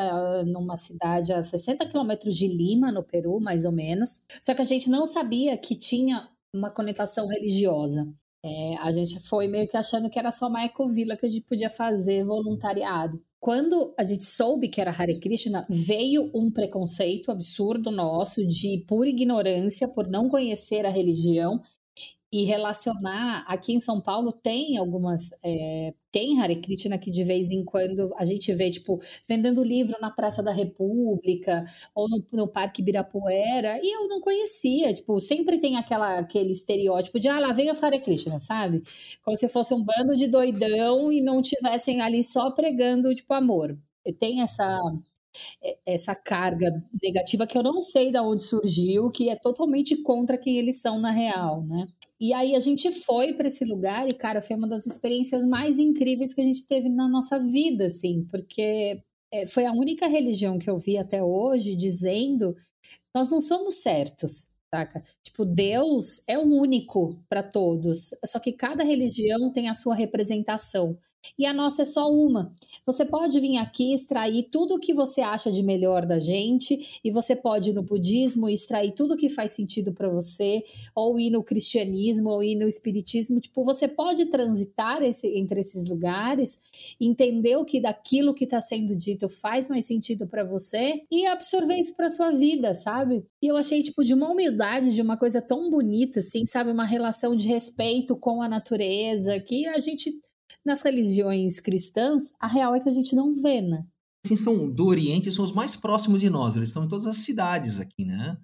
Speaker 1: numa cidade a 60 quilômetros de Lima, no Peru, mais ou menos. Só que a gente não sabia que tinha uma conotação religiosa. É, a gente foi meio que achando que era só uma ecovila que a gente podia fazer voluntariado. Quando a gente soube que era Hare Krishna, veio um preconceito absurdo nosso de pura ignorância por não conhecer a religião e relacionar. Aqui em São Paulo tem algumas. É, tem Hare Krishna que de vez em quando a gente vê, tipo, vendendo livro na Praça da República ou no, no Parque Ibirapuera, e eu não conhecia. Tipo, sempre tem aquela, aquele estereótipo de, ah, lá vem os Hare Krishna, sabe? Como se fosse um bando de doidão e não tivessem ali só pregando, tipo, amor. Tem essa essa carga negativa que eu não sei de onde surgiu, que é totalmente contra quem eles são na real, né? E aí a gente foi para esse lugar e, cara, foi uma das experiências mais incríveis que a gente teve na nossa vida, assim, porque é, foi a única religião que eu vi até hoje dizendo nós não somos certos, saca? Tipo, Deus é o único para todos, só que cada religião tem a sua representação e a nossa é só uma. Você pode vir aqui extrair tudo o que você acha de melhor da gente, e você pode ir no budismo extrair tudo o que faz sentido para você, ou ir no cristianismo, ou ir no espiritismo. Tipo, você pode transitar esse, entre esses lugares, entender o que daquilo que está sendo dito faz mais sentido para você e absorver isso para sua vida, sabe? E eu achei, tipo, de uma humildade, de uma coisa tão bonita, assim, sabe? Uma relação de respeito com a natureza, que a gente nas religiões cristãs, a real é que a gente não vê, né?
Speaker 3: Assim, são do Oriente, são os mais próximos de nós, eles estão em todas as cidades aqui, né?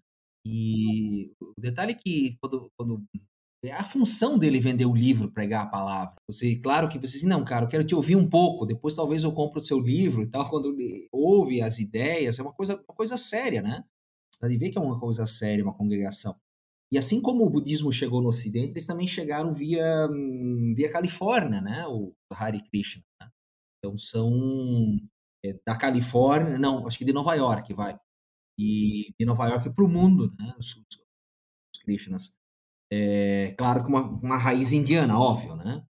Speaker 3: E o detalhe é que quando, quando é a função dele vender o livro, pregar a palavra. Você, claro que você diz, não, cara, eu quero te ouvir um pouco, depois talvez eu compro o seu livro e tal. Quando ouve as ideias, é uma coisa, uma coisa séria, né? Você ver que é uma coisa séria, uma congregação. E assim como o budismo chegou no Ocidente, eles também chegaram via, hum, via Califórnia, né? O Hare Krishna. Né? Então são é, da Califórnia, não, acho que de Nova York, vai. E de Nova York para o mundo, né? Os, os Krishnas. É, claro que uma, uma raiz indiana, óbvio, né?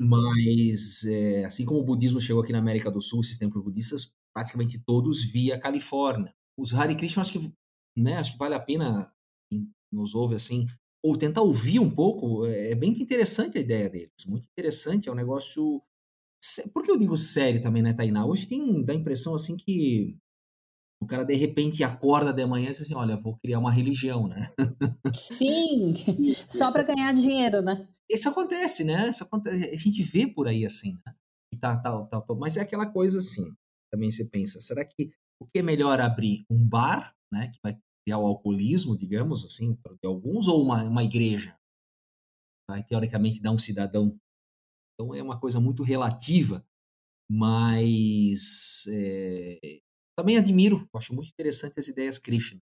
Speaker 3: Mas é, assim como o budismo chegou aqui na América do Sul, esses templos budistas, praticamente todos via Califórnia. Os Hare Krishna, acho que, né, acho que vale a pena nos ouve assim, ou tentar ouvir um pouco, é, é bem interessante a ideia deles, muito interessante, é um negócio... Por que eu digo sério também, né, Tainá? Hoje tem, dá a impressão assim que o cara de repente acorda de manhã e diz assim, olha, vou criar uma religião, né?
Speaker 1: Sim, só para ganhar dinheiro, né?
Speaker 3: Isso acontece, né? Isso acontece, a gente vê por aí assim, né? Tá, tá, tá, mas é aquela coisa assim, também você pensa, será que o que é melhor abrir um bar, né, que vai ao alcoolismo, digamos assim, alguns, ou uma, uma igreja? Vai, teoricamente, dar um cidadão. Então, é uma coisa muito relativa, mas é, também admiro, acho muito interessante as ideias Krishna.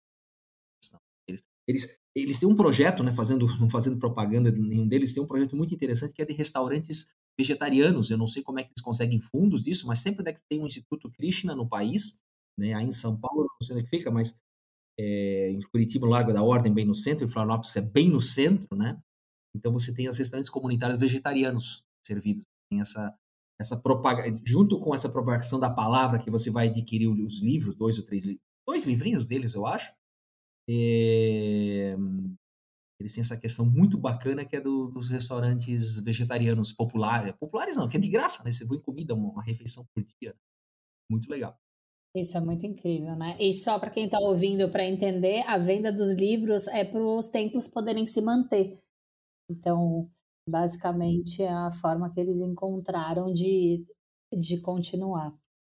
Speaker 3: Eles, eles, eles têm um projeto, né, fazendo, não fazendo propaganda de nenhum deles, tem um projeto muito interessante que é de restaurantes vegetarianos. Eu não sei como é que eles conseguem fundos disso, mas sempre que tem um Instituto Krishna no país, né, aí em São Paulo, não sei onde é que fica, mas é, em Curitiba, no Largo da Ordem, bem no centro, em Florianópolis é bem no centro, né? Então você tem as restaurantes comunitários vegetarianos servidos. Tem essa essa propaganda, junto com essa propagação da palavra que você vai adquirir os livros, dois ou três dois livrinhos deles, eu acho. É, eles têm essa questão muito bacana que é do, dos restaurantes vegetarianos populares. Populares não, que é de graça, né? Você põe comida, uma refeição por dia. Muito legal.
Speaker 1: Isso é muito incrível, né? E só para quem está ouvindo para entender, a venda dos livros é para os templos poderem se manter. Então, basicamente, é a forma que eles encontraram de, de continuar.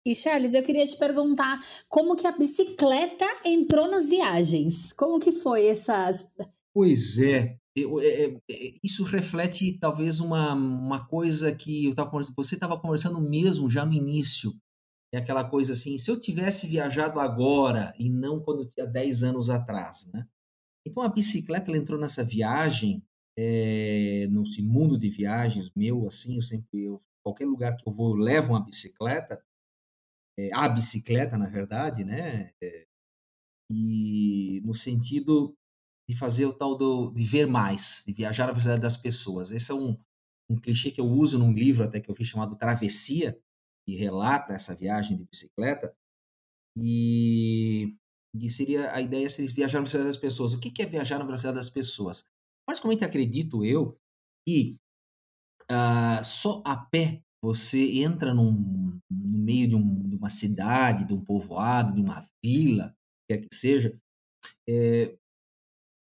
Speaker 1: E Charles, eu queria te perguntar como que a bicicleta entrou nas viagens? Como que foi essas
Speaker 3: Pois é, é, é, isso reflete talvez uma, uma coisa que eu tava, você estava conversando mesmo já no início. É aquela coisa assim, se eu tivesse viajado agora e não quando tinha 10 anos atrás, né? Então a bicicleta entrou nessa viagem, é, nesse mundo de viagens meu, assim, eu sempre, eu, qualquer lugar que eu vou, eu levo uma bicicleta, é, a bicicleta, na verdade, né? É, e no sentido de fazer o tal do, de ver mais, de viajar na velocidade das pessoas. Esse é um, um clichê que eu uso num livro até que eu fiz chamado Travessia, que relata essa viagem de bicicleta. E, e seria a ideia seria viajar na velocidade das pessoas. O que é viajar na velocidade das pessoas? Praticamente acredito eu que uh, só a pé você entra num, no meio de, um, de, uma cidade, de um povoado, de uma vila, quer que seja, é,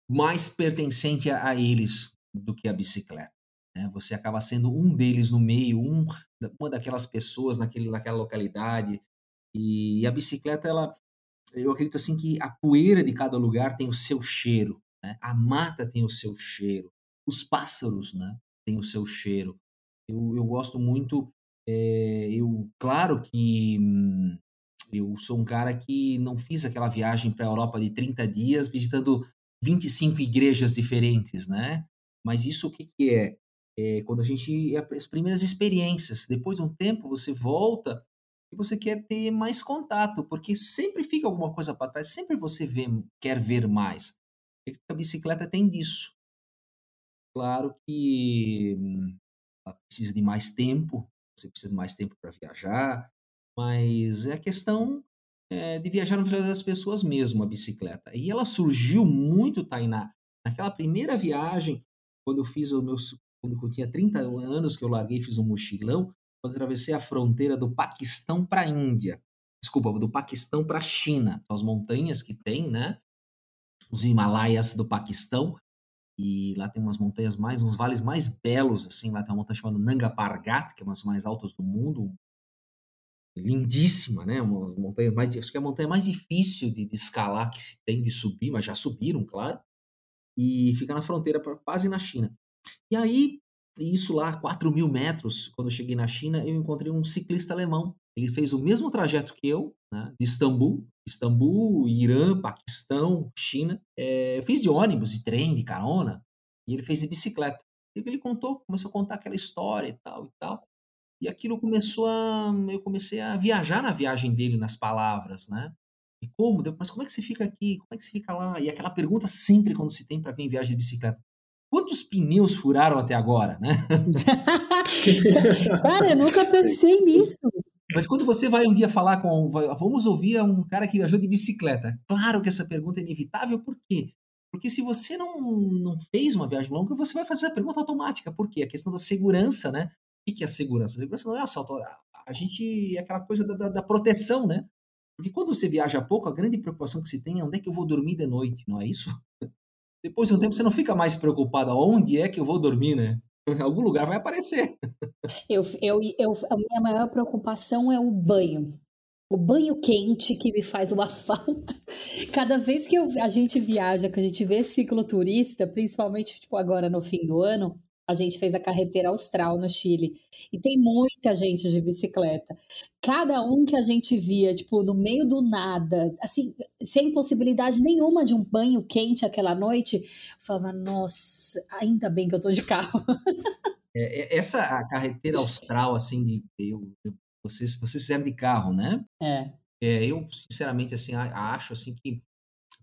Speaker 3: mais pertencente a, a eles do que a bicicleta. Né? Você acaba sendo um deles no meio, um, uma daquelas pessoas naquele, naquela localidade. E a bicicleta, ela, eu acredito assim que a poeira de cada lugar tem o seu cheiro, né? a mata tem o seu cheiro, os pássaros né, têm o seu cheiro. Eu, eu gosto muito, é, eu claro que hum, eu sou um cara que não fiz aquela viagem para a Europa de 30 dias visitando 25 igrejas diferentes, né? Mas isso o que, que é? É? Quando a gente. É as primeiras experiências. Depois de um tempo, você volta e você quer ter mais contato, porque sempre fica alguma coisa para trás, sempre você vê, quer ver mais. A bicicleta tem disso. Claro que ela precisa de mais tempo, você precisa de mais tempo para viajar, mas é a questão é, de viajar na vida das pessoas mesmo, a bicicleta. E ela surgiu muito, Tainá, naquela primeira viagem, quando eu fiz o meu. Quando eu tinha 30 anos que eu larguei fiz um mochilão, quando atravessei a fronteira do Paquistão para a Índia. Desculpa, do Paquistão para a China. As montanhas que tem, né? Os Himalaias do Paquistão. E lá tem umas montanhas mais, uns vales mais belos, assim. Lá tem uma montanha chamada Nanga Pargat, que é uma das mais altas do mundo, lindíssima, né? Uma montanha mais, acho que é a montanha mais difícil de, de, escalar que se tem de subir, mas já subiram, claro. E fica na fronteira, quase na China. E aí, isso lá, 4 mil metros, quando eu cheguei na China, eu encontrei um ciclista alemão. Ele fez o mesmo trajeto que eu, né, de Istambul, Istambul, Irã, Paquistão, China. É, eu fiz de ônibus, de trem, de carona, e ele fez de bicicleta. E ele contou, começou a contar aquela história e tal e tal. E aquilo começou a. Eu comecei a viajar na viagem dele, nas palavras, né? E como? Mas como é que você fica aqui? Como é que você fica lá? E aquela pergunta sempre quando se tem para quem viaja de bicicleta. Quantos pneus furaram até agora, né?
Speaker 1: cara, eu nunca pensei nisso.
Speaker 3: Mas quando você vai um dia falar com. Vamos ouvir um cara que viajou de bicicleta. Claro que essa pergunta é inevitável, por quê? Porque se você não, não fez uma viagem longa, você vai fazer a pergunta automática. Por quê? A questão da segurança, né? O que é a segurança? A segurança não é assalto. A gente é aquela coisa da, da, da, proteção, né? Porque quando você viaja pouco, a grande preocupação que se tem é onde é que eu vou dormir de noite, não é isso? Depois de um tempo você não fica mais preocupado onde é que eu vou dormir, né? Em algum lugar vai aparecer.
Speaker 1: Eu, eu, eu, a minha maior preocupação é o banho. O banho quente que me faz uma falta. Cada vez que eu, a gente viaja, que a gente vê cicloturista, principalmente tipo, agora no fim do ano, a gente fez a carreteira austral no Chile. E tem muita gente de bicicleta. Cada um que a gente via, tipo, no meio do nada, assim, sem possibilidade nenhuma de um banho quente aquela noite, eu falava, nossa, ainda bem que eu tô de carro.
Speaker 3: É, é essa a carreteira austral, assim, de, eu, vocês, vocês fizeram de carro, né?
Speaker 1: É.
Speaker 3: é eu, sinceramente, assim, acho, assim, que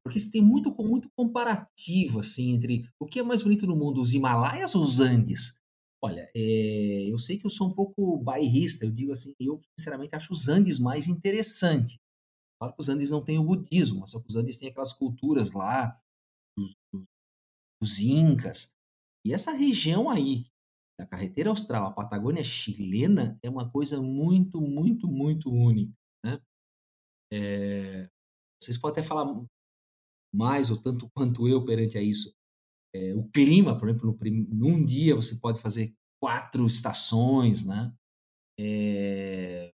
Speaker 3: porque você tem muito, muito comparativo assim entre o que é mais bonito no mundo, os Himalaias ou os Andes? Olha, é, eu sei que eu sou um pouco bairrista, eu digo assim, eu sinceramente acho os Andes mais interessante. Claro que os Andes não têm o budismo, mas os Andes têm aquelas culturas lá, dos Incas. E essa região aí, da carreteira austral, a Patagônia chilena, é uma coisa muito, muito, muito única. Né? É, vocês podem até falar mais ou tanto quanto eu perante a isso. É, o clima, por exemplo, no, num dia você pode fazer quatro estações, né? É,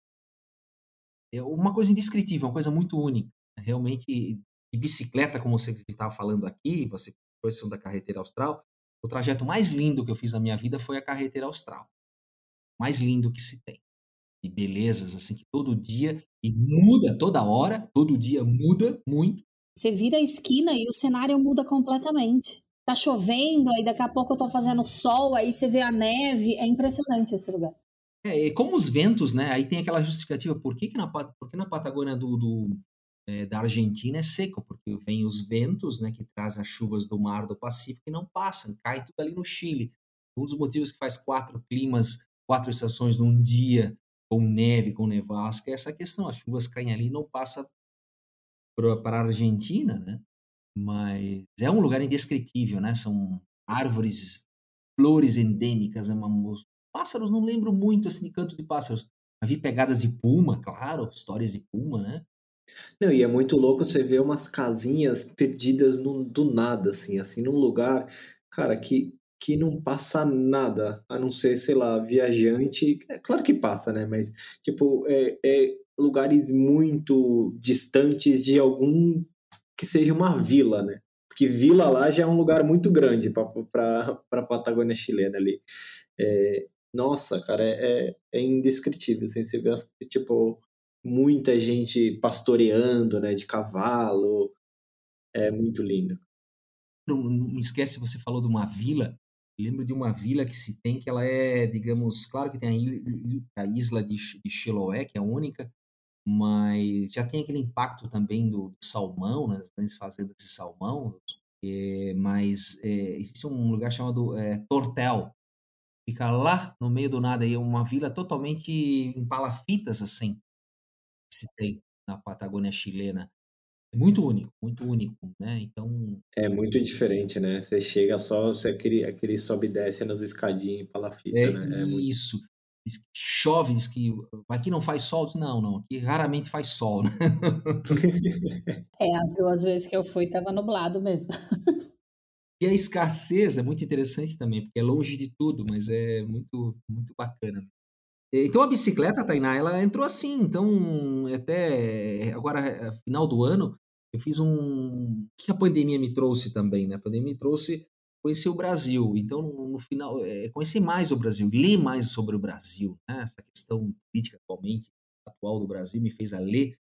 Speaker 3: é uma coisa indescritível, uma coisa muito única. Realmente, de bicicleta, como você estava falando aqui, você foi da carreteira austral, o trajeto mais lindo que eu fiz na minha vida foi a carreteira austral. Mais lindo que se tem. E belezas, assim, que todo dia, e muda toda hora, todo dia muda muito.
Speaker 1: Você vira a esquina e o cenário muda completamente. Tá chovendo, aí daqui a pouco tá fazendo sol, aí você vê a neve. É impressionante esse lugar.
Speaker 3: É, como os ventos, né? Aí tem aquela justificativa, por que, que na, por que na Patagônia do, do é, da Argentina é seco? Porque vem os ventos, né, que trazem as chuvas do mar do Pacífico e não passam, cai tudo ali no Chile. Um dos motivos que faz quatro climas, quatro estações num dia, com neve, com nevasca, é essa questão. As chuvas caem ali e não passam para a Argentina, né? Mas é um lugar indescritível, né? São árvores, flores endêmicas, é uma... pássaros, não lembro muito assim de canto de pássaros. Havia pegadas de puma, claro, histórias de puma, né?
Speaker 2: Não, e é muito louco você ver umas casinhas perdidas no, do nada, assim, assim, num lugar, cara, que, que não passa nada, a não ser, sei lá, viajante. É claro que passa, né? Mas, tipo, é, é lugares muito distantes de algum que seja uma vila, né? Porque vila lá já é um lugar muito grande para a Patagônia chilena ali. É, nossa, cara, é, é, é indescritível. Assim, você vê, as, tipo, muita gente pastoreando, né, de cavalo. É muito lindo.
Speaker 3: Não, não esquece, você falou de uma vila. Lembro de uma vila que se tem que ela é, digamos, claro que tem a, a isla de, de Chiloé, que é a única, mas já tem aquele impacto também do, do salmão, né, das grandes fazendas de salmão. É, mas é, existe um lugar chamado é, Tortel, fica lá no meio do nada, é uma vila totalmente em palafitas, assim que se tem na Patagônia chilena. É muito único, muito único, né? Então.
Speaker 2: É muito diferente, né? Você chega só, você aquele, aquele sobe e desce nas escadinhas em palafita,
Speaker 3: é,
Speaker 2: né?
Speaker 3: É isso. Muito... Diz que chove, diz que aqui não faz sol. Não, não, aqui raramente faz sol, né?
Speaker 1: é, as duas vezes que eu fui estava nublado mesmo.
Speaker 3: E a escassez é muito interessante também, porque é longe de tudo, mas é muito, muito bacana. Então a bicicleta, Tainá, ela entrou assim. Então, até agora, final do ano, eu fiz um. O que a pandemia me trouxe também, né? A pandemia me trouxe conhecer o Brasil. Então, no, final, é, conhecer mais o Brasil, ler mais sobre o Brasil. Né? Essa questão política atualmente, atual do Brasil me fez a ler.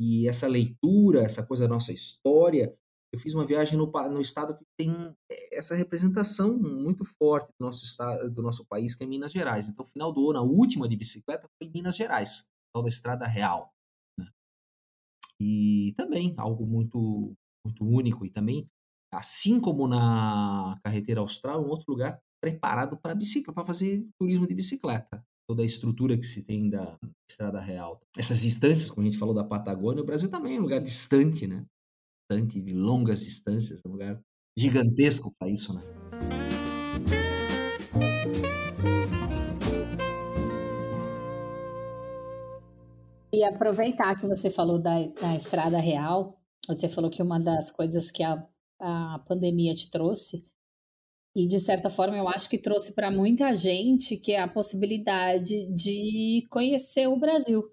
Speaker 3: E essa leitura, essa coisa da nossa história, eu fiz uma viagem no, no estado que tem eh, essa representação muito forte do nosso estado, do nosso país, que é Minas Gerais. Então, final do ano, a última de bicicleta foi em Minas Gerais, tal da Estrada Real. Né? E também algo muito muito único e também, assim como na carreteira austral, um outro lugar preparado para bicicleta, para fazer turismo de bicicleta. Toda a estrutura que se tem da Estrada Real. Essas distâncias, como a gente falou da Patagônia, o Brasil também é um lugar distante, né? distante, de longas distâncias, é um lugar gigantesco para isso, né?
Speaker 1: E aproveitar que você falou da, da estrada real, você falou que uma das coisas que a, a pandemia te trouxe, e de certa forma eu acho que trouxe para muita gente, que é a possibilidade de conhecer o Brasil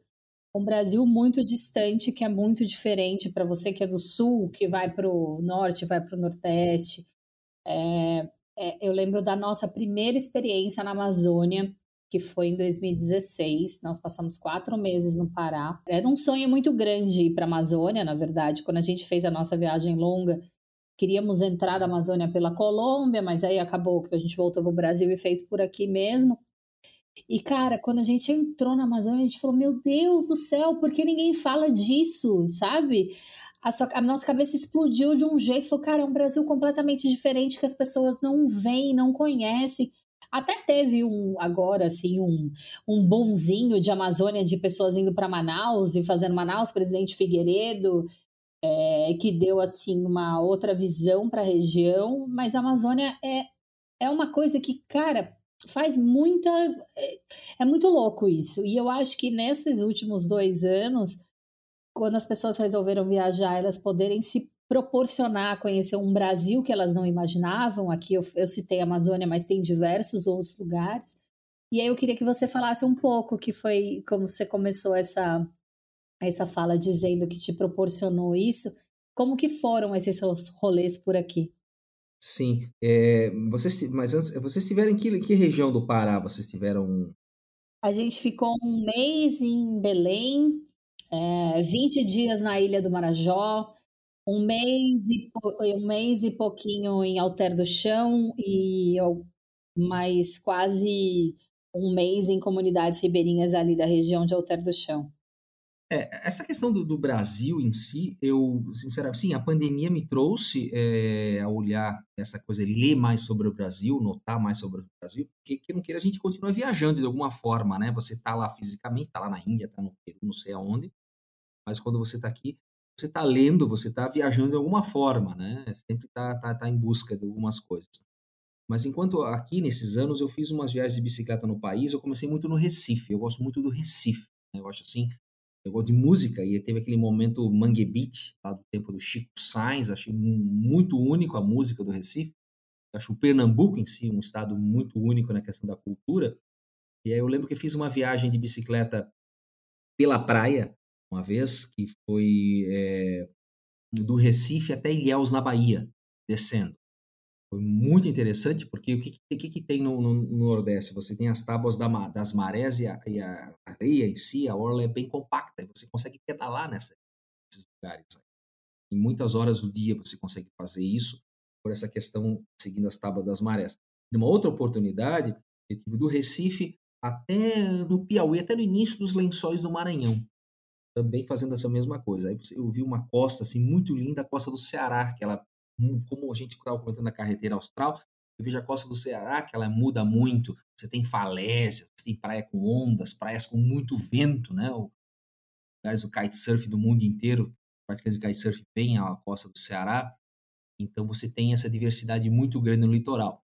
Speaker 1: um Brasil muito distante, que é muito diferente para você que é do sul, que vai para o norte, vai para o nordeste. É, é, eu lembro da nossa primeira experiência na Amazônia, que foi em 2016. Nós passamos quatro meses no Pará. Era um sonho muito grande ir para a Amazônia, na verdade. Quando a gente fez a nossa viagem longa, queríamos entrar na Amazônia pela Colômbia, mas aí acabou que a gente voltou para o Brasil e fez por aqui mesmo. E, cara, quando a gente entrou na Amazônia, a gente falou: Meu Deus do céu, por que ninguém fala disso, sabe? A, sua, a nossa cabeça explodiu de um jeito. Falou, cara, é um Brasil completamente diferente que as pessoas não veem, não conhecem. Até teve um agora assim um, um bonzinho de Amazônia de pessoas indo para Manaus e fazendo Manaus, presidente Figueiredo. É, que deu assim uma outra visão para a região, mas a Amazônia é, é uma coisa que, cara, faz muita. É, é muito louco isso. E eu acho que nesses últimos dois anos, quando as pessoas resolveram viajar, elas poderem se proporcionar conhecer um Brasil que elas não imaginavam. Aqui eu, eu citei a Amazônia, mas tem diversos outros lugares. E aí eu queria que você falasse um pouco que foi como você começou essa essa fala dizendo que te proporcionou isso. Como que foram esses seus rolês por aqui?
Speaker 3: Sim, é, vocês, mas antes, vocês estiveram em que, que região do Pará? Vocês tiveram?
Speaker 1: A gente ficou um mês em Belém, é, 20 dias na Ilha do Marajó, um mês e, um mês e pouquinho em Alter do Chão e mais quase um mês em comunidades ribeirinhas ali da região de Alter do Chão.
Speaker 3: É, essa questão do, do, Brasil em si, eu, sinceramente, sim, a pandemia me trouxe é, a olhar essa coisa, ler mais sobre o Brasil, notar mais sobre o Brasil, porque que não queira a gente continua viajando de alguma forma, né? Você está lá fisicamente, está lá na Índia, está no Peru, não sei aonde, mas quando você está aqui, você está lendo, você está viajando de alguma forma, né? Sempre está tá, tá em busca de algumas coisas. Mas enquanto aqui, nesses anos, eu fiz umas viagens de bicicleta no país, eu comecei muito no Recife. Eu gosto muito do Recife. Né? Eu acho assim, gosto de música e teve aquele momento Mangue Beat, lá do tempo do Chico Sainz. Achei muito único a música do Recife. Acho o Pernambuco em si um estado muito único na questão da cultura. E aí eu lembro que fiz uma viagem de bicicleta pela praia, uma vez, que foi é, do Recife até Ilhéus, na Bahia, descendo. Foi muito interessante, porque o que, que, que tem no, no, no, Nordeste? Você tem as tábuas da, das marés e a, e a, areia em si, a orla é bem compacta, e você consegue pedalar nessa, nesses lugares. Em muitas horas do dia você consegue fazer isso, por essa questão, seguindo as tábuas das marés. Numa outra oportunidade, eu tive do Recife até no Piauí, até no início dos lençóis do Maranhão, também fazendo essa mesma coisa. Aí eu vi uma costa assim muito linda, a costa do Ceará, que ela como a gente estava comentando na carreteira austral, eu vejo a costa do Ceará, que ela muda muito. Você tem falésia, você tem praia com ondas, praias com muito vento, né? O, lugares do kitesurf do mundo inteiro, praticantes de kitesurf vêm à costa do Ceará. Então você tem essa diversidade muito grande no litoral.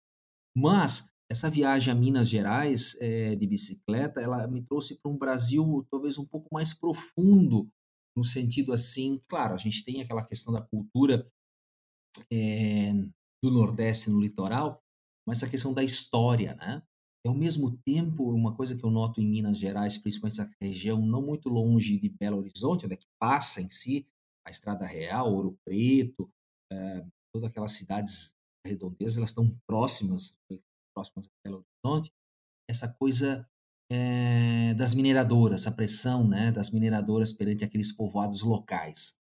Speaker 3: Mas essa viagem a Minas Gerais é, de bicicleta, ela me trouxe para um Brasil talvez um pouco mais profundo, no sentido assim, claro, a gente tem aquela questão da cultura é, do Nordeste no litoral, mas a questão da história, né? E, ao mesmo tempo, uma coisa que eu noto em Minas Gerais, principalmente essa região não muito longe de Belo Horizonte, onde é que passa em si a Estrada Real, Ouro Preto, é, todas aquelas cidades redondezas, elas estão próximas, próximas de Belo Horizonte, essa coisa é, das mineradoras, a pressão né, das mineradoras perante aqueles povoados locais.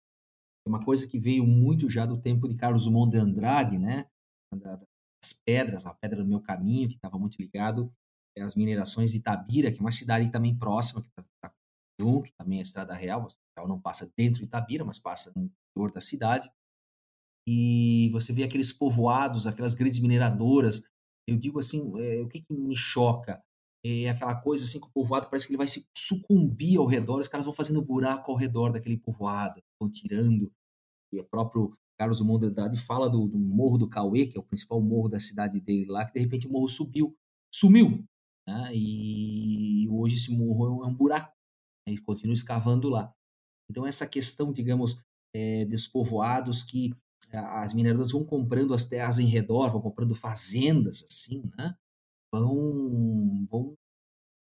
Speaker 3: É uma coisa que veio muito já do tempo de Carlos Drummond de Andrade, né? Das pedras, a pedra do meu caminho, que estava muito ligado às minerações de Itabira, que é uma cidade também próxima, que está tá junto, também a Estrada Real. A Estrada não passa dentro de Itabira, mas passa no interior da cidade. E você vê aqueles povoados, aquelas grandes mineradoras. Eu digo assim, é, o que, que me choca? é aquela coisa assim que o povoado parece que ele vai se sucumbir ao redor, os caras vão fazendo buraco ao redor daquele povoado, tirando. E o próprio Carlos Drummond de Andrade fala do, do, Morro do Cauê, que é o principal morro da cidade dele lá, que de repente o morro subiu, sumiu. Né? E hoje esse morro é um buraco, né? e continua escavando lá. Então essa questão, digamos, é, dos povoados que as mineradoras vão comprando as terras em redor, vão comprando fazendas, assim, né? vão, vão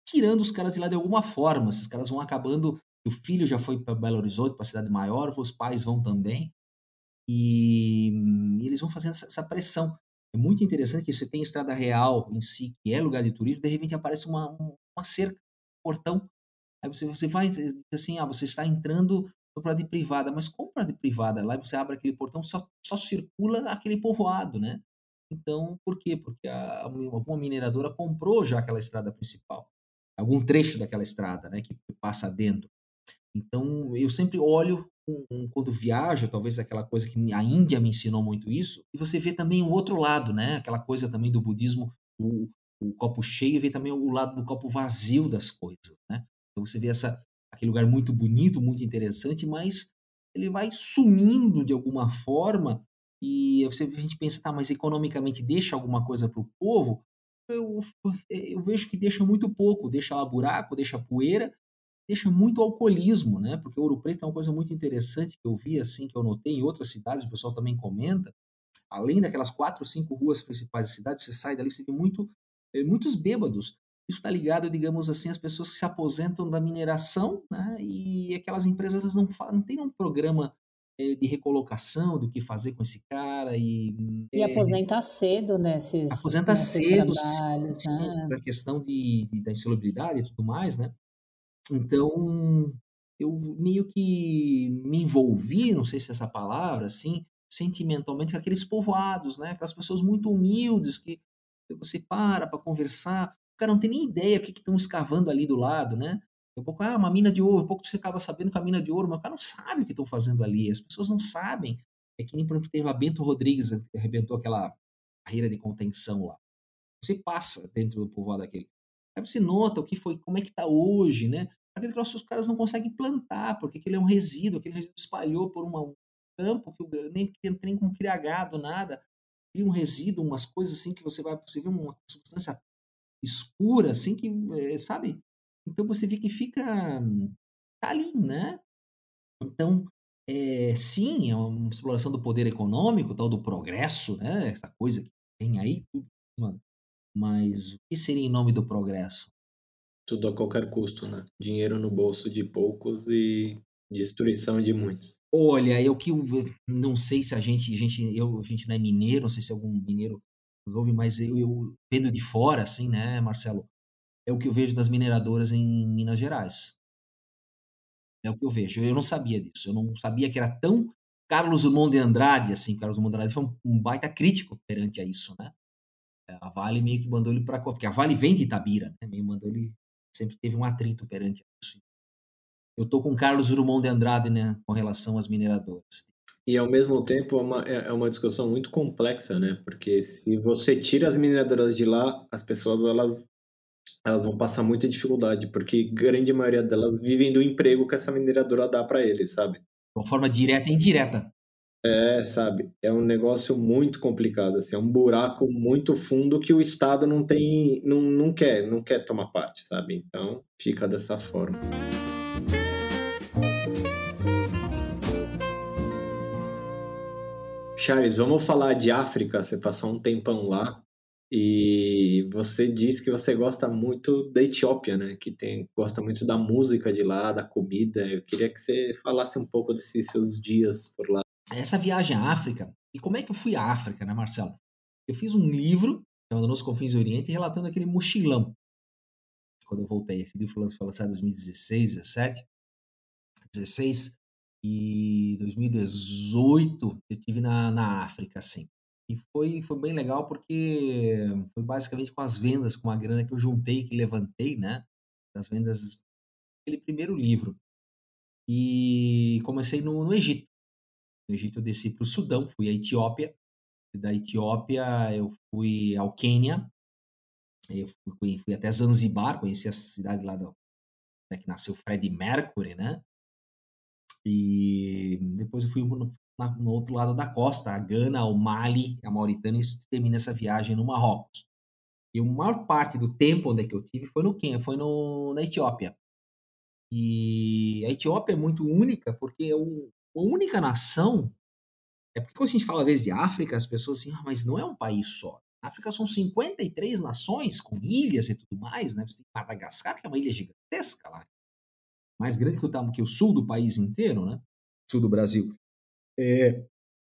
Speaker 3: tirando os caras de lá de alguma forma. Esses caras vão acabando. O filho já foi para Belo Horizonte, para a cidade maior, os pais vão também. E, e eles vão fazendo essa, essa, pressão. É muito interessante que você tem Estrada Real em si, que é lugar de turismo, de repente aparece uma, uma cerca, um portão. Aí você, você vai assim: ah, você está entrando no de privada, mas como de privada? Lá você abre aquele portão, só, só circula aquele povoado, né? Então, por quê? Porque a, alguma mineradora comprou já aquela estrada principal, algum trecho daquela estrada, né, que passa dentro. Então, eu sempre olho quando viajo, talvez aquela coisa que a Índia me ensinou muito isso, e você vê também o outro lado, né? Aquela coisa também do budismo, o, o copo cheio, e vê também o lado do copo vazio das coisas, né? Então você vê essa aquele lugar muito bonito, muito interessante, mas ele vai sumindo de alguma forma e você, a gente pensa, tá, mas economicamente deixa alguma coisa para o povo? Eu, eu vejo que deixa muito pouco, deixa lá buraco, deixa poeira, deixa muito alcoolismo, né? Porque Ouro Preto é uma coisa muito interessante que eu vi, assim, que eu notei em outras cidades, o pessoal também comenta, além daquelas quatro, cinco ruas principais da cidade, você sai dali, você vê muito, eh, muitos bêbados. Isso está ligado, digamos assim, às pessoas que se aposentam da mineração, né? E aquelas empresas não, não têm um programa eh, de recolocação, do que fazer com esse cara e...
Speaker 1: E é, aposenta cedo nesses
Speaker 3: Aposenta nesses cedo, trabalhos, né? a questão de, de, da insalubridade e tudo mais, né? Então, eu meio que me envolvi, não sei se é essa palavra, assim, sentimentalmente com aqueles povoados, né? Aquelas pessoas muito humildes que você para para conversar, o cara não tem nem ideia o que estão escavando ali do lado, né? Um pouco, ah, uma mina de ouro, um pouco você acaba sabendo que é a mina de ouro, mas o cara não sabe o que estão fazendo ali, as pessoas não sabem. É que nem, por exemplo, teve lá Bento Rodrigues, que arrebentou aquela barreira de contenção lá. Você passa dentro do povoado daquele. Aí você nota o que foi, como é que está hoje, né? Aquele troço os caras não conseguem plantar, porque aquele é um resíduo, aquele resíduo espalhou por uma, um campo que nem, nem, como criar gado, nada. Cria um resíduo, umas coisas assim que você vai, você vê uma substância escura, assim, que, eh, sabe? Então você vê que fica tá ali, né? Então, é, sim, é uma exploração do poder econômico, tal do progresso, né? Essa coisa que tem aí, tudo, mano. Mas o que seria em nome do progresso?
Speaker 2: Tudo a qualquer custo, né? Dinheiro no bolso de poucos e destruição de muitos.
Speaker 3: Olha, eu que não sei se a gente, a gente, eu, a gente não é mineiro, não sei se algum mineiro ouve, mas eu, eu vendo de fora, assim, né, Marcelo? é o que eu vejo das mineradoras em Minas Gerais. É o que eu vejo. Eu não sabia disso. Eu não sabia que era tão Carlos Drummond de Andrade, assim. Carlos Drummond de Andrade foi um, baita crítico perante a isso, né? A Vale meio que mandou ele para porque a Vale vem de Itabira, né? Meio mandou ele sempre teve um atrito perante isso. Eu tô com Carlos Drummond de Andrade, né, com relação às mineradoras.
Speaker 2: E ao mesmo tempo é uma, é, é uma discussão muito complexa, né? Porque se você tira as mineradoras de lá, as pessoas elas elas vão passar muita dificuldade, porque grande maioria delas vivem do emprego que essa mineradora dá para eles, sabe?
Speaker 3: De uma forma direta e indireta.
Speaker 2: É, sabe? É um negócio muito complicado, assim, é um buraco muito fundo que o Estado não tem, não, não quer, não quer tomar parte, sabe? Então, fica dessa forma. Charles, vamos falar de África. Você passou um tempão lá. E você disse que você gosta muito da Etiópia, né? Que tem, gosta muito da música de lá, da comida. Eu queria que você falasse um pouco desses seus dias por lá.
Speaker 3: Essa viagem à África, e como é que eu fui à África, né, Marcelo? Eu fiz um livro, chamado Nos Confins do Oriente, relatando aquele mochilão. Quando eu voltei, esse livro foi lançado em 2016, 17, 16 e 2018 eu tive na, na África, assim. E foi, foi bem legal porque foi basicamente com as vendas, com a grana que eu juntei, que levantei, né? Das vendas daquele primeiro livro. E comecei no, no Egito. No Egito eu desci para o Sudão, fui à Etiópia. Da Etiópia eu fui ao Quênia. Eu fui, fui até Zanzibar, conheci a cidade lá do, né, que nasceu Fred Mercury, né? E depois eu fui na, no outro lado da costa, a Gana, o Mali, a Mauritânia, e termina essa viagem no Marrocos. E a maior parte do tempo onde é que eu tive foi no Quênia, foi no, na Etiópia. E a Etiópia é muito única porque é uma única nação. É porque quando a gente fala às vezes de África, as pessoas assim, ah, mas não é um país só. A África são 53 nações com ilhas e tudo mais, né? Você tem Madagascar, que é uma ilha gigantesca lá. Mais grande que o, que o sul do país inteiro, né? Sul do Brasil. É,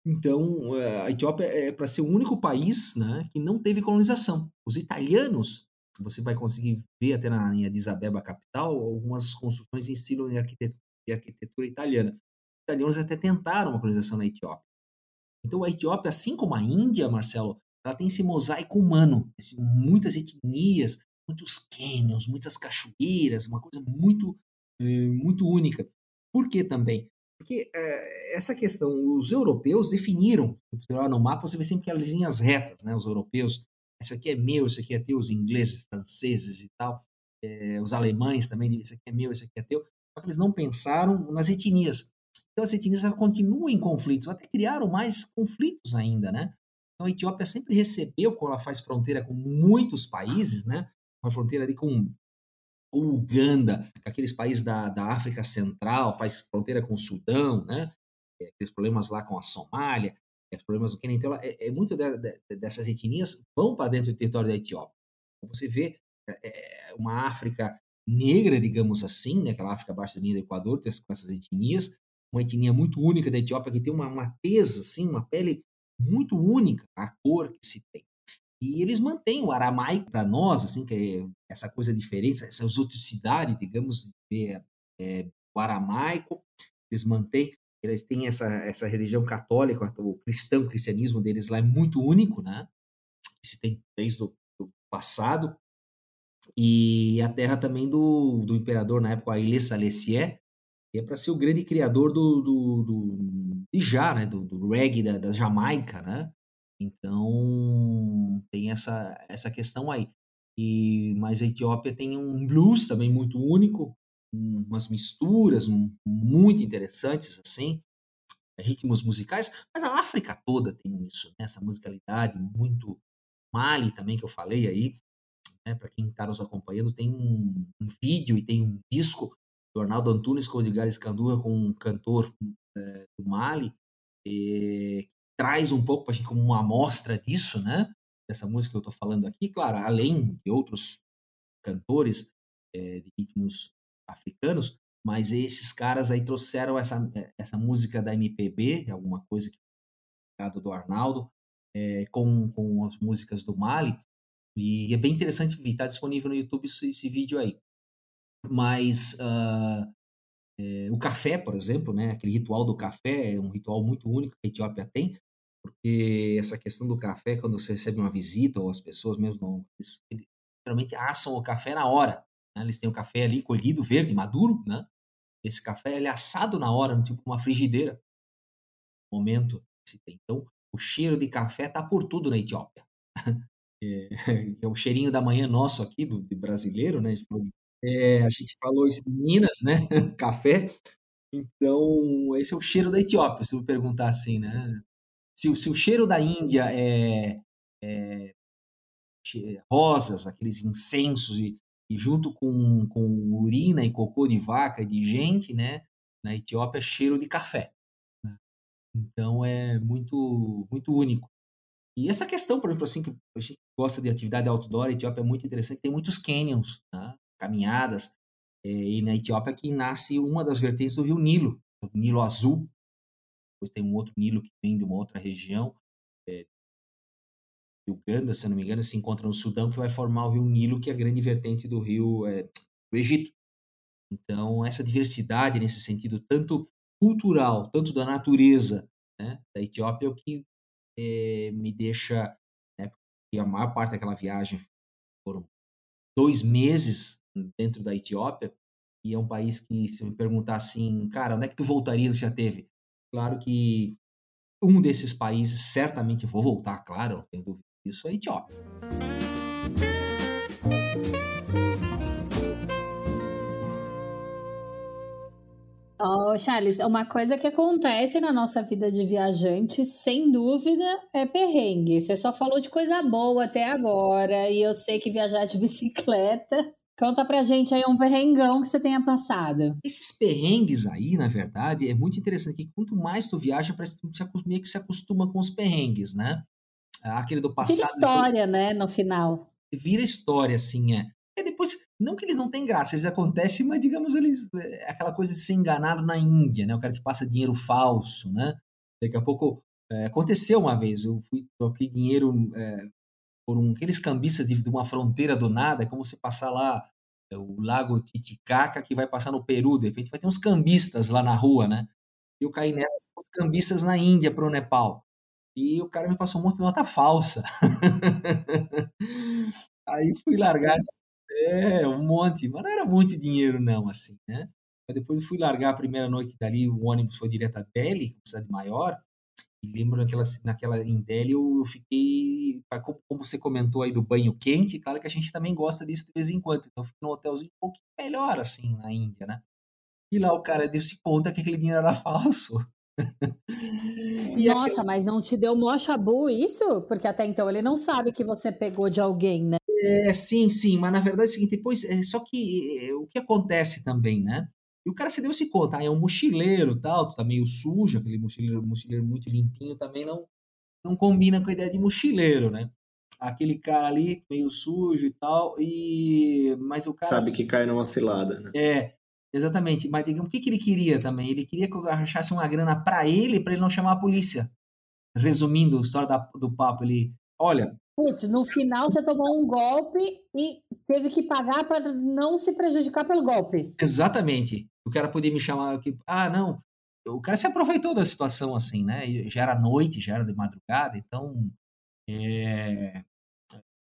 Speaker 3: então, eh, a Etiópia é para ser o único país né, que não teve colonização. Os italianos, você vai conseguir ver até na, em Addis Abeba, capital, algumas construções em estilo de arquitetura, de arquitetura italiana. Os italianos até tentaram uma colonização na Etiópia. Então, a Etiópia, assim como a Índia, Marcelo, ela tem esse mosaico humano, esse, muitas etnias, muitos cânions, muitas cachoeiras, uma coisa muito, eh, muito única. Por que também? Porque é, essa questão, os europeus definiram, você lá no mapa, você vê sempre aquelas linhas retas, né? Os europeus, esse aqui é meu, esse aqui é teu, os ingleses, franceses e tal, é, os alemães também, esse aqui é meu, esse aqui é teu. Só que eles não pensaram nas etnias. Então as etnias continuam em conflitos, até criaram mais conflitos ainda, né? Então a Etiópia sempre recebeu, quando ela faz fronteira com muitos países, né? Uma fronteira ali com, com Uganda, aqueles países da, da África Central, faz fronteira com o Sudão, né? É, aqueles problemas lá com a Somália, é, problemas do Quênia. Então, é, é muito de, de, dessas etnias vão para dentro do território da Etiópia. Então, você vê é, uma África negra, digamos assim, né? aquela África abaixo da linha do Equador, com essas etnias, uma etnia muito única da Etiópia, que tem uma, tesa, assim, uma pele muito única, a cor que se tem. E eles mantêm o aramaico para nós, assim, que é essa coisa diferente, essa exoticidade, digamos, é, é, o aramaico, eles mantêm, eles têm essa, essa religião católica, o cristão, o cristianismo deles lá é muito único, né? Se tem desde o passado. E a terra também do, do imperador, na época, Haile Selassie, que é para ser o grande criador do, do, do já, né? Do, do reggae da, da Jamaica, né? Então tem essa essa questão aí. E mas a Etiópia tem um blues também muito único, umas misturas muito interessantes assim, ritmos musicais, mas a África toda tem isso, né? essa musicalidade muito Mali também que eu falei aí, né? para quem está nos acompanhando, tem um, um, vídeo e tem um disco do Arnaldo Antunes com o Edgar Escandurra com um cantor é, do Mali, e, traz um pouco para a gente como uma amostra disso, né? Dessa música que eu estou falando aqui, claro, além de outros cantores é, de ritmos africanos, mas esses caras aí trouxeram essa, eh, essa música da MPB, alguma coisa que do Arnaldo, é, com, com as músicas do Mali, e é bem interessante está disponível no YouTube esse, esse vídeo aí. Mas uh, é, o café, por exemplo, né, aquele ritual do café é um ritual muito único que a Etiópia tem, porque essa questão do café, quando você recebe uma visita, ou as pessoas mesmo, eles, eles geralmente assam o café na hora. Né? Eles têm o café ali colhido, verde, maduro, né? Esse café ele é assado na hora, tipo uma frigideira. Momento que se tem. Então, o cheiro de café tá por tudo na Etiópia. É, é o cheirinho da manhã nosso aqui, do, brasileiro, né? É, a gente falou isso em Minas, né? café. Então, esse é o cheiro da Etiópia, se eu perguntar assim, né? Se, se o cheiro da Índia é, é rosas, aqueles incensos e, e junto com, com urina e cocô de vaca de gente, né? Na Etiópia é cheiro de café. Né? Então é muito muito único. E essa questão, por exemplo, assim, que a gente gosta de atividade outdoor, a Etiópia é muito interessante, tem muitos canyons, né? Caminhadas, é, e na Etiópia que nasce uma das vertentes do rio Nilo, o Nilo Azul, depois tem um outro Nilo que vem de uma outra região, é, Uganda, se não me engano, se encontra no Sudão, que vai formar o rio Nilo, que é a grande vertente do rio é, do Egito. Então, essa diversidade nesse sentido, tanto cultural, tanto da natureza né, da Etiópia, é o que é, me deixa, né, porque a maior parte daquela viagem foram dois meses dentro da Etiópia, e é um país que, se me perguntar assim, cara, onde é que tu voltaria, já teve? Claro que um desses países, certamente vou voltar, claro, não tenho dúvida disso, é a Etiópia.
Speaker 1: Oh, Charles, uma coisa que acontece na nossa vida de viajante, sem dúvida, é perrengue. Você só falou de coisa boa até agora, e eu sei que viajar de bicicleta Conta pra gente aí um perrengão que você tenha passado.
Speaker 3: Esses perrengues aí, na verdade, é muito interessante que quanto mais tu viaja, parece que tu meio que se acostuma com os perrengues, né? Ah, aquele do passado.
Speaker 1: Vira história, depois... né, no final.
Speaker 3: Vira história, assim, é. E depois, não que eles não têm graça, eles acontecem, mas digamos, eles. É aquela coisa de ser enganado na Índia, né? O cara que passa dinheiro falso, né? Daqui a pouco. É, aconteceu uma vez, eu fui, troquei dinheiro é, por um, aqueles cambistas de, de, uma fronteira do nada, é como se passar lá é, o lago Titicaca que vai passar no Peru, de repente vai ter uns cambistas lá na rua, né? E eu caí nessas, os cambistas na Índia para o Nepal. E o cara me passou um monte de nota falsa. Aí fui largar, é, um monte, mas não era muito dinheiro não, assim, né? Mas depois eu fui largar a primeira noite dali, o ônibus foi direto a Delhi, cidade maior, e lembro naquela, naquela em Delhi eu fiquei, como você comentou aí do banho quente, claro que a gente também gosta disso de vez em quando. Então eu fiquei num hotelzinho um pouquinho melhor assim na Índia, né? E lá o cara deu-se conta que aquele dinheiro era falso.
Speaker 1: Nossa, aquele... mas não te deu mó chabu isso? Porque até então ele não sabe que você pegou de alguém, né?
Speaker 3: É, sim, sim, mas na verdade é o seguinte, depois, é, só que é, o que acontece também, né? E o cara se deu-se conta, ah, é um mochileiro tal, tu tá meio sujo, aquele mochileiro, mochileiro muito limpinho também não, não combina com a ideia de mochileiro, né? Aquele cara ali meio sujo e tal, e mas o cara
Speaker 2: sabe que cai numa cilada, né?
Speaker 3: É, exatamente. Mas digamos, o que, que ele queria também? Ele queria que eu achasse uma grana para ele, para ele não chamar a polícia. Resumindo a história da, do papo, ele, olha,
Speaker 1: Putz, no final você tomou um golpe e teve que pagar para não se prejudicar pelo golpe.
Speaker 3: Exatamente. O cara podia me chamar que, ah, não, o cara se aproveitou da situação assim, né? Já era noite, já era de madrugada, então é...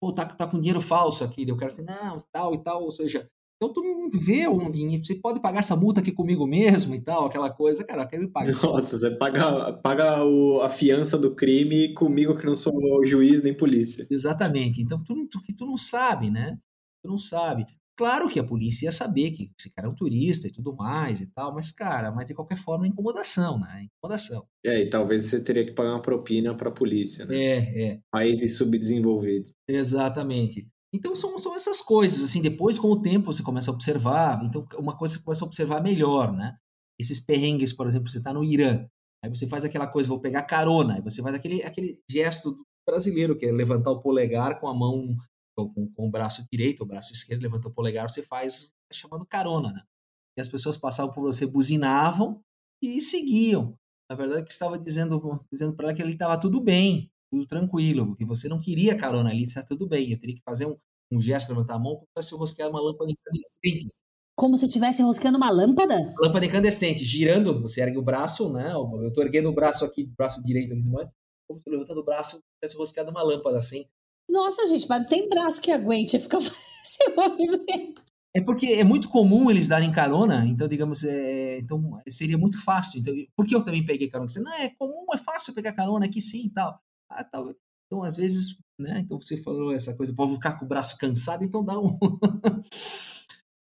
Speaker 3: Pô, tá, tá com dinheiro falso aqui. Daí o cara assim, não, tal e tal, ou seja, então tu não vê dinheiro, você pode pagar essa multa aqui comigo mesmo e tal, aquela coisa, cara, quero pagar.
Speaker 2: Nossa, você paga, paga o, a fiança do crime comigo que não sou juiz nem polícia.
Speaker 3: Exatamente. Então tu, tu, tu não sabe, né? Tu não sabe. Claro que a polícia ia saber que esse cara é um turista e tudo mais e tal, mas, cara, mas de qualquer forma é incomodação, né? Incomodação.
Speaker 2: É, e talvez você teria que pagar uma propina para a polícia, né?
Speaker 3: É, é.
Speaker 2: Países subdesenvolvidos.
Speaker 3: Exatamente. Então são, são essas coisas, assim, depois com o tempo você começa a observar, então uma coisa você começa a observar melhor, né? Esses perrengues, por exemplo, você está no Irã, aí você faz aquela coisa, vou pegar carona, aí você faz aquele, aquele gesto brasileiro, que é levantar o polegar com a mão, com, com, o braço direito, o braço esquerdo, levanta o polegar, você faz é chamando carona, né? E as pessoas passavam por você, buzinavam e seguiam. Na verdade, que estava dizendo, dizendo para ela que ele estava tudo bem, tudo tranquilo, que você não queria carona ali, está tudo bem. Eu teria que fazer um, um gesto, levantar a mão, como se eu rosquear uma lâmpada incandescente.
Speaker 1: Como se estivesse rosqueando uma lâmpada?
Speaker 3: Lâmpada incandescente, girando, você ergue o braço, né? Eu estou erguendo o braço aqui, braço direito aqui, como se levantando o braço, como se rosqueado uma lâmpada assim.
Speaker 1: Nossa, gente, mas não tem braço que aguente ficar esse movimento.
Speaker 3: É porque é muito comum eles darem carona, então, digamos, é, então seria muito fácil. Então, porque eu também peguei carona? Você, não, é comum, é fácil pegar carona aqui sim e tal. Ah, tal. Então, às vezes, né? Então você falou essa coisa, pode ficar com o braço cansado, então dá um.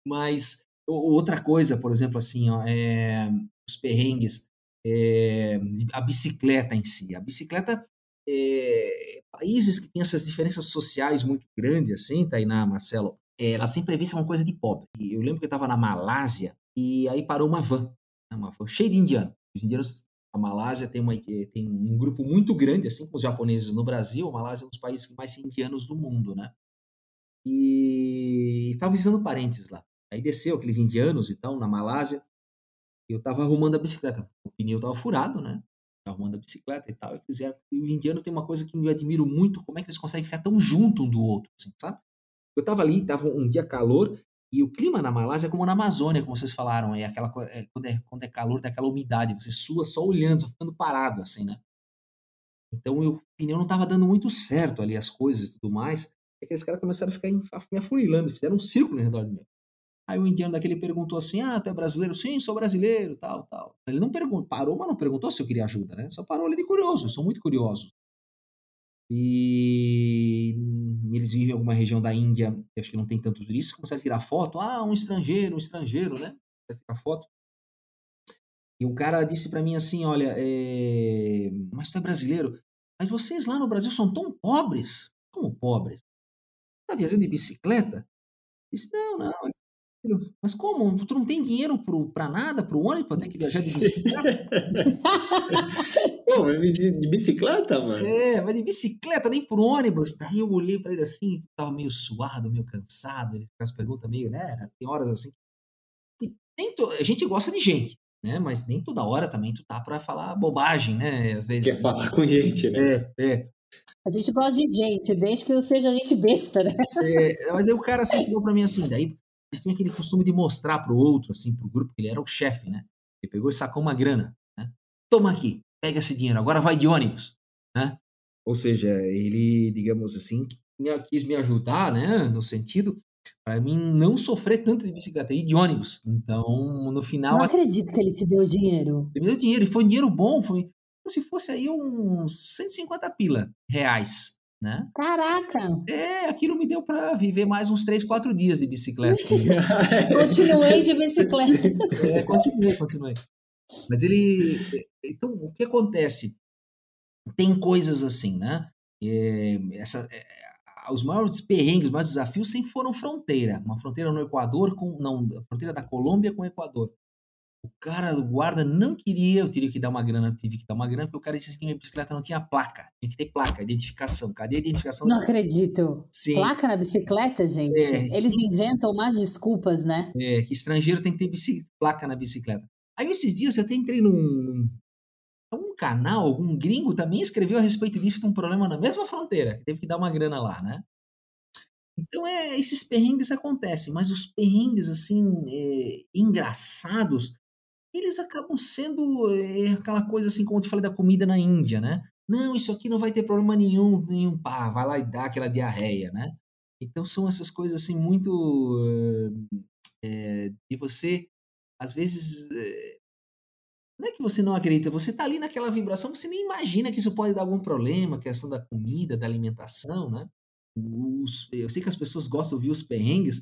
Speaker 3: Mas outra coisa, por exemplo, assim, ó, é, os perrengues, é, a bicicleta em si. A bicicleta, é, países que têm essas diferenças sociais muito grandes, assim, Tainá, Marcelo, ela sempre é uma coisa de pobre. Eu lembro que eu estava na Malásia e aí parou uma van, né, uma van cheia de indianos. Os indianos a Malásia tem, uma, eh, tem um grupo muito grande, assim como os japoneses no Brasil. A Malásia é um dos países mais indianos do mundo, né? E estava visitando parentes lá. Aí desceu aqueles indianos e tal, na Malásia. E eu estava arrumando a bicicleta. O pneu estava furado, né? Tava arrumando a bicicleta e tal. E, fizeram... e o indiano tem uma coisa que eu admiro muito, como é que eles conseguem ficar tão junto um do outro, assim, sabe? Eu estava ali, estava um dia calor, e o clima na Malásia é como na Amazônia, como vocês falaram, é aquela é, quando, é, quando é calor, tem aquela umidade, você sua só olhando, só ficando parado, assim, né? Então o pneu não estava dando muito certo ali, as coisas e tudo mais. E aqueles caras começaram a ficar me afurilando, fizeram um círculo ao redor de mim. Aí o indiano daquele perguntou assim: Ah, tu é brasileiro? Sim, sou brasileiro, tal, tal. Ele não perguntou, parou, mas não perguntou se eu queria ajuda, né? Só parou ali de curioso, são muito curiosos. E eles vivem em alguma região da Índia, acho que não tem tanto turista, começaram a tirar foto. Ah, um estrangeiro, um estrangeiro, né? tirar foto. E o cara disse para mim assim: Olha, é... mas tu é brasileiro? Mas vocês lá no Brasil são tão pobres. Como pobres? Tá viajando de bicicleta? Disse: Não, não, mas como? Tu não tem dinheiro para nada, para o ônibus, para ter que viajar de bicicleta?
Speaker 2: Pô, mas de bicicleta, mano?
Speaker 3: É, mas de bicicleta, nem por ônibus. Daí eu olhei para ele assim, tava meio suado, meio cansado. Ele faz perguntas meio, né? Tem horas assim. E to... A gente gosta de gente, né? Mas nem toda hora também tu tá para falar bobagem, né? Às vezes.
Speaker 2: Quer falar com gente,
Speaker 3: né? É, é.
Speaker 1: A gente gosta de gente, desde que não seja gente besta, né?
Speaker 3: É, mas aí o cara assim falou para mim assim, daí eles têm aquele costume de mostrar para o outro, assim, para o grupo, que ele era o chefe, né? Ele pegou e sacou uma grana, né? Toma aqui, pega esse dinheiro, agora vai de ônibus, né? Ou seja, ele, digamos assim, quis me ajudar, né? No sentido para mim não sofrer tanto de bicicleta e de ônibus. Então, no final.
Speaker 1: Não acredito que ele te deu dinheiro.
Speaker 3: Ele me deu dinheiro, e foi um dinheiro bom, foi como se fosse aí uns 150 pila reais, né?
Speaker 1: Caraca!
Speaker 3: É, aquilo me deu para viver mais uns três, quatro dias de bicicleta.
Speaker 1: continuei de bicicleta.
Speaker 3: É, continuei, continuei. Mas ele. Então, o que acontece? Tem coisas assim, né? É, essa, é, os maiores perrengues, os maiores desafios sempre foram fronteira. Uma fronteira no Equador com. Não, a fronteira da Colômbia com o Equador. O cara do guarda não queria, eu teria que dar uma grana, tive que dar uma grana, porque o cara disse que minha bicicleta não tinha placa. Tinha que ter placa, identificação. Cadê a identificação?
Speaker 1: Não acredito.
Speaker 3: Sim.
Speaker 1: Placa na bicicleta, gente? É. Eles inventam mais desculpas, né?
Speaker 3: É, que estrangeiro tem que ter placa na bicicleta. Aí esses dias eu até entrei num, um canal, algum gringo também escreveu a respeito disso de um problema na mesma fronteira, teve que dar uma grana lá, né? Então, é, esses perrengues acontecem, mas os perrengues, assim, é, engraçados, eles acabam sendo é, aquela coisa assim, como eu te falei da comida na Índia, né? Não, isso aqui não vai ter problema nenhum, nenhum, pá, vai lá e dá aquela diarreia, né? Então, são essas coisas, assim, muito é, de você, às vezes, é, não é que você não acredita, você está ali naquela vibração, você nem imagina que isso pode dar algum problema, questão da comida, da alimentação, né? Os, eu sei que as pessoas gostam de ouvir os perrengues,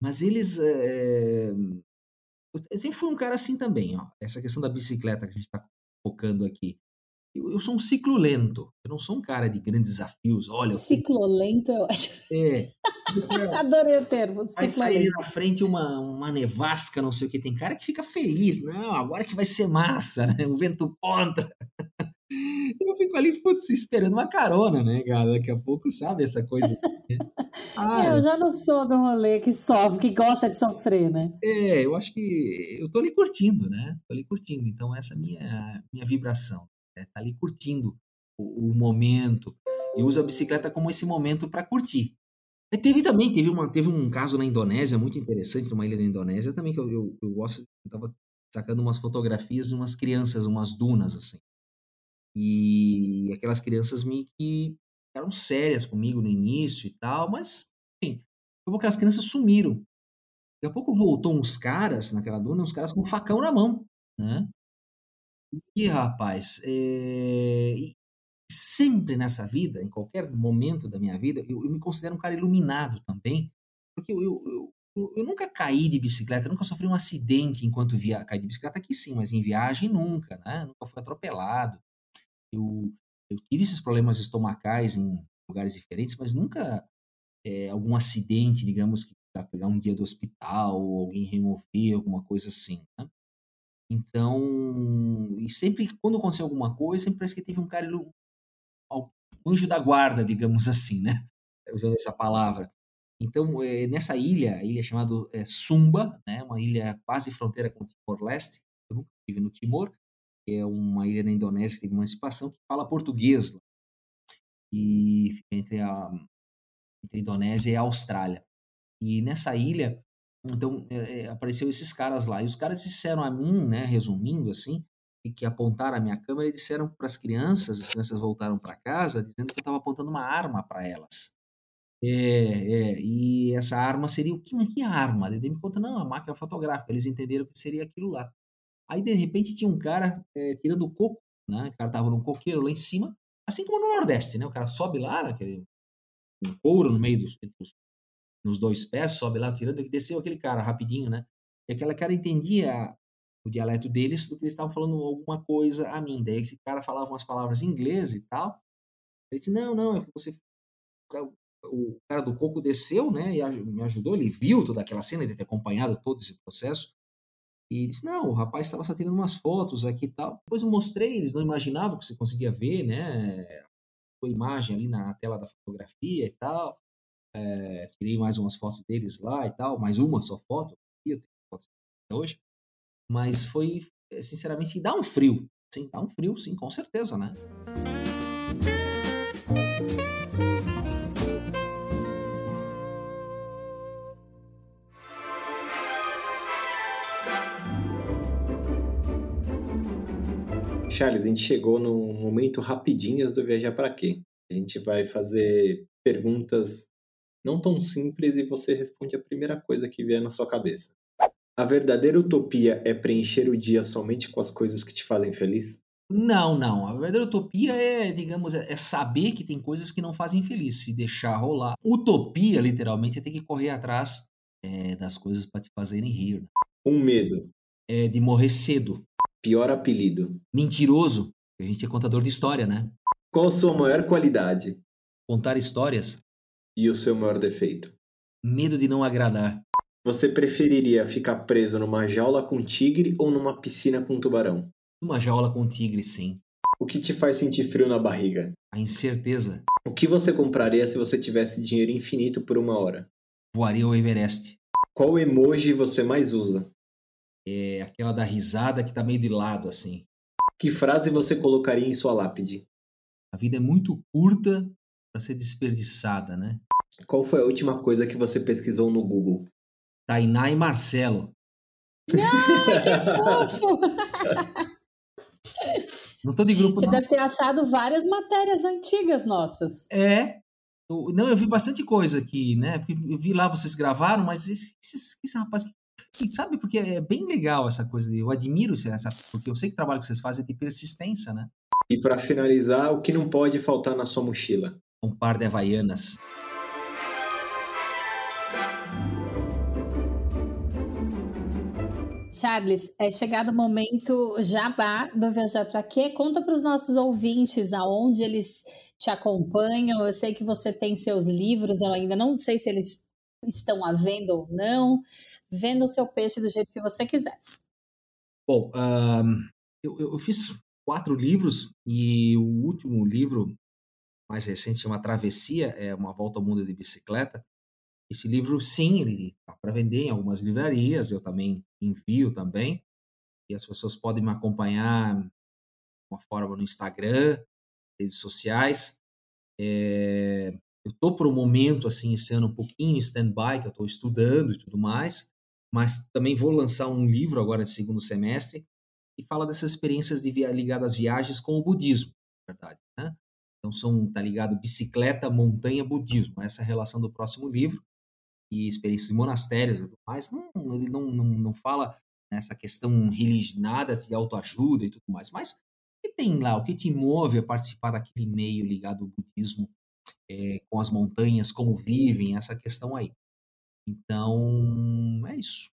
Speaker 3: mas eles. Eu sempre fui um cara assim também, ó. Essa questão da bicicleta que a gente está focando aqui. Eu, eu, sou um ciclo lento. Eu não sou um cara de grandes desafios. Olha.
Speaker 1: Ciclo lento, eu acho.
Speaker 3: É.
Speaker 1: Adorei o termo.
Speaker 3: Vai sair na frente uma, uma nevasca, não sei o que. Tem cara que fica feliz. Não, agora que vai ser massa, né? O vento contra. Eu fico ali, putz, esperando uma carona, né, cara? Daqui a pouco, sabe, essa coisa assim. Né?
Speaker 1: Ah, eu já não sou do rolê que sofre, que gosta de sofrer, né?
Speaker 3: É, eu acho que eu tô ali curtindo, né? Tô ali curtindo. Então, essa é a minha, minha vibração. É, tá ali curtindo o, o momento. E uso a bicicleta como esse momento para curtir. E teve também, teve, uma, teve um caso na Indonésia muito interessante, numa ilha da Indonésia também, que eu, eu, eu gosto, eu tava sacando umas fotografias de umas crianças, umas dunas, assim. E aquelas crianças meio que eram sérias comigo no início e tal, mas, enfim, aquelas crianças sumiram. Daqui a pouco voltou uns caras naquela duna, uns caras com um facão na mão, né? E, rapaz, é... sempre nessa vida, em qualquer momento da minha vida, eu, eu me considero um cara iluminado também, porque eu, eu, eu, eu nunca caí de bicicleta, nunca sofri um acidente enquanto via caí de bicicleta aqui sim, mas em viagem nunca, né? Nunca fui atropelado. Eu, eu tive esses problemas estomacais em lugares diferentes, mas nunca é, algum acidente, digamos, que pegar um dia do hospital, ou alguém remover, alguma coisa assim, né? Então, e sempre, quando aconteceu alguma coisa, sempre parece que teve um cara, um anjo da guarda, digamos assim, né? Usando essa palavra. Então, é, nessa ilha, a ilha chamada é, Sumba, né? Uma ilha quase fronteira com o Timor-Leste, eu nunca estive no Timor, que é uma ilha na Indonésia que uma emancipação, que fala português lá. E fica entre a, entre a Indonésia e a Austrália. E nessa ilha, então, é, apareceu esses caras lá. E os caras disseram a mim, né, resumindo assim, que apontaram a minha câmera e disseram para as crianças, as crianças voltaram para casa, dizendo que eu estava apontando uma arma para elas. É, é, e essa arma seria o que, que arma? Ele me conta, não, a máquina fotográfica. Eles entenderam que seria aquilo lá. Aí, de repente, tinha um cara é, tirando coco, né? O cara tava num coqueiro lá em cima, assim como no Nordeste, né? O cara sobe lá, naquele um couro no meio dos, nos dois pés, sobe lá tirando, e desceu aquele cara rapidinho, né? E aquele cara entendia o dialeto deles do que eles estavam falando alguma coisa a mim. Daí esse cara falava umas palavras em inglês e tal. Ele disse: Não, não, é que você. O cara do coco desceu, né? E me ajudou. Ele viu toda aquela cena, ele ter acompanhado todo esse processo. E disse: Não, o rapaz estava só tirando umas fotos aqui e tal. Depois eu mostrei, eles não imaginavam que você conseguia ver, né? A imagem ali na tela da fotografia e tal. É, tirei mais umas fotos deles lá e tal, mais uma só foto, eu tenho fotos hoje. Mas foi, eh, sinceramente, dá um frio. Sim, dá um frio, sim, com certeza, né?
Speaker 2: Charles, a gente chegou no momento rapidinhas do Viajar para Quê? A gente vai fazer perguntas não tão simples e você responde a primeira coisa que vier na sua cabeça. A verdadeira utopia é preencher o dia somente com as coisas que te fazem feliz?
Speaker 3: Não, não. A verdadeira utopia é, digamos, é, é saber que tem coisas que não fazem feliz, se deixar rolar. Utopia, literalmente, é ter que correr atrás é, das coisas para te fazerem rir.
Speaker 2: Um medo.
Speaker 3: É de morrer cedo.
Speaker 2: Pior apelido.
Speaker 3: Mentiroso. A gente é contador de história, né?
Speaker 2: Qual a sua maior qualidade?
Speaker 3: Contar histórias.
Speaker 2: E o seu maior defeito?
Speaker 3: Medo de não agradar.
Speaker 2: Você preferiria ficar preso numa jaula com tigre ou numa piscina com tubarão?
Speaker 3: Uma jaula com tigre, sim.
Speaker 2: O que te faz sentir frio na barriga?
Speaker 3: A incerteza.
Speaker 2: O que você compraria se você tivesse dinheiro infinito por uma hora?
Speaker 3: Voaria ao Everest.
Speaker 2: Qual emoji você mais usa?
Speaker 3: É aquela da risada que tá meio de lado, assim.
Speaker 2: Que frase você colocaria em sua lápide?
Speaker 3: A vida é muito curta para ser desperdiçada, né?
Speaker 2: Qual foi a última coisa que você pesquisou no Google?
Speaker 3: Tainá e Marcelo.
Speaker 1: Ah, que fofo!
Speaker 3: Não tô de grupo,
Speaker 1: Você
Speaker 3: não.
Speaker 1: deve ter achado várias matérias antigas nossas.
Speaker 3: É. Eu- não, eu vi bastante coisa aqui, né? Porque eu vi lá vocês gravaram, mas esse, esse, esse rapaz. E sabe, porque é bem legal essa coisa. de- Eu admiro essa. Porque eu sei que o trabalho que vocês fazem é de persistência, né?
Speaker 2: E para finalizar, o que não pode faltar na sua mochila?
Speaker 3: Um par de havaianas.
Speaker 1: Charles, é chegado o momento jabá do Viajar Pra Quê. Conta para os nossos ouvintes aonde eles te acompanham. Eu sei que você tem seus livros, eu ainda não sei se eles estão à venda ou não. Venda o seu peixe do jeito que você quiser.
Speaker 3: Bom, eu- eu fiz quatro livros e o último livro, mais recente, chama Travessia, é uma volta ao mundo de bicicleta. Esse livro, sim, ele está para vender em algumas livrarias, eu também envio também. E as pessoas podem me acompanhar de uma forma no Instagram, redes sociais. É, eu estou por um momento, assim, esse ano um pouquinho stand-by, que eu estou estudando e tudo mais mas também vou lançar um livro agora no segundo semestre que fala dessas experiências de via, ligadas às viagens com o budismo, na verdade. Né? Então são tá ligado bicicleta, montanha, budismo. Essa é a relação do próximo livro e experiências de monastérios, e tudo mais. Não, ele não, não, não fala nessa questão religionada de autoajuda e tudo mais, mas o que tem lá, o que te move a participar daquele meio ligado ao budismo, é, com as montanhas, como vivem, essa questão aí. Então, é isso.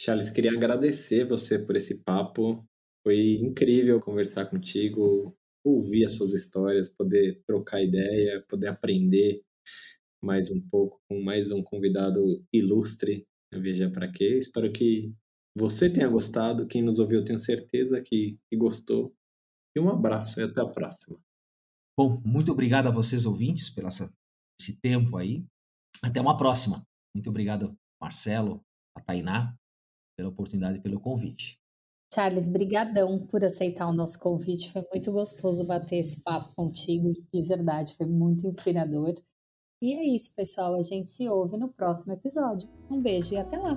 Speaker 2: Charles, queria agradecer você por esse papo. Foi incrível conversar contigo, ouvir as suas histórias, poder trocar ideia, poder aprender mais um pouco com mais um convidado ilustre a Viajar para quê. Espero que você tenha gostado. Quem nos ouviu, tenho certeza que, que gostou. E um abraço e até a próxima.
Speaker 3: Bom, muito obrigado a vocês ouvintes pelo essa, esse tempo aí. Até uma próxima. Muito obrigado, Marcelo, a Tainá, pela oportunidade e pelo convite.
Speaker 1: Charles, brigadão por aceitar o nosso convite. Foi muito gostoso bater esse papo contigo, de verdade, foi muito inspirador. E é isso, pessoal. A gente se ouve no próximo episódio. Um beijo e até lá.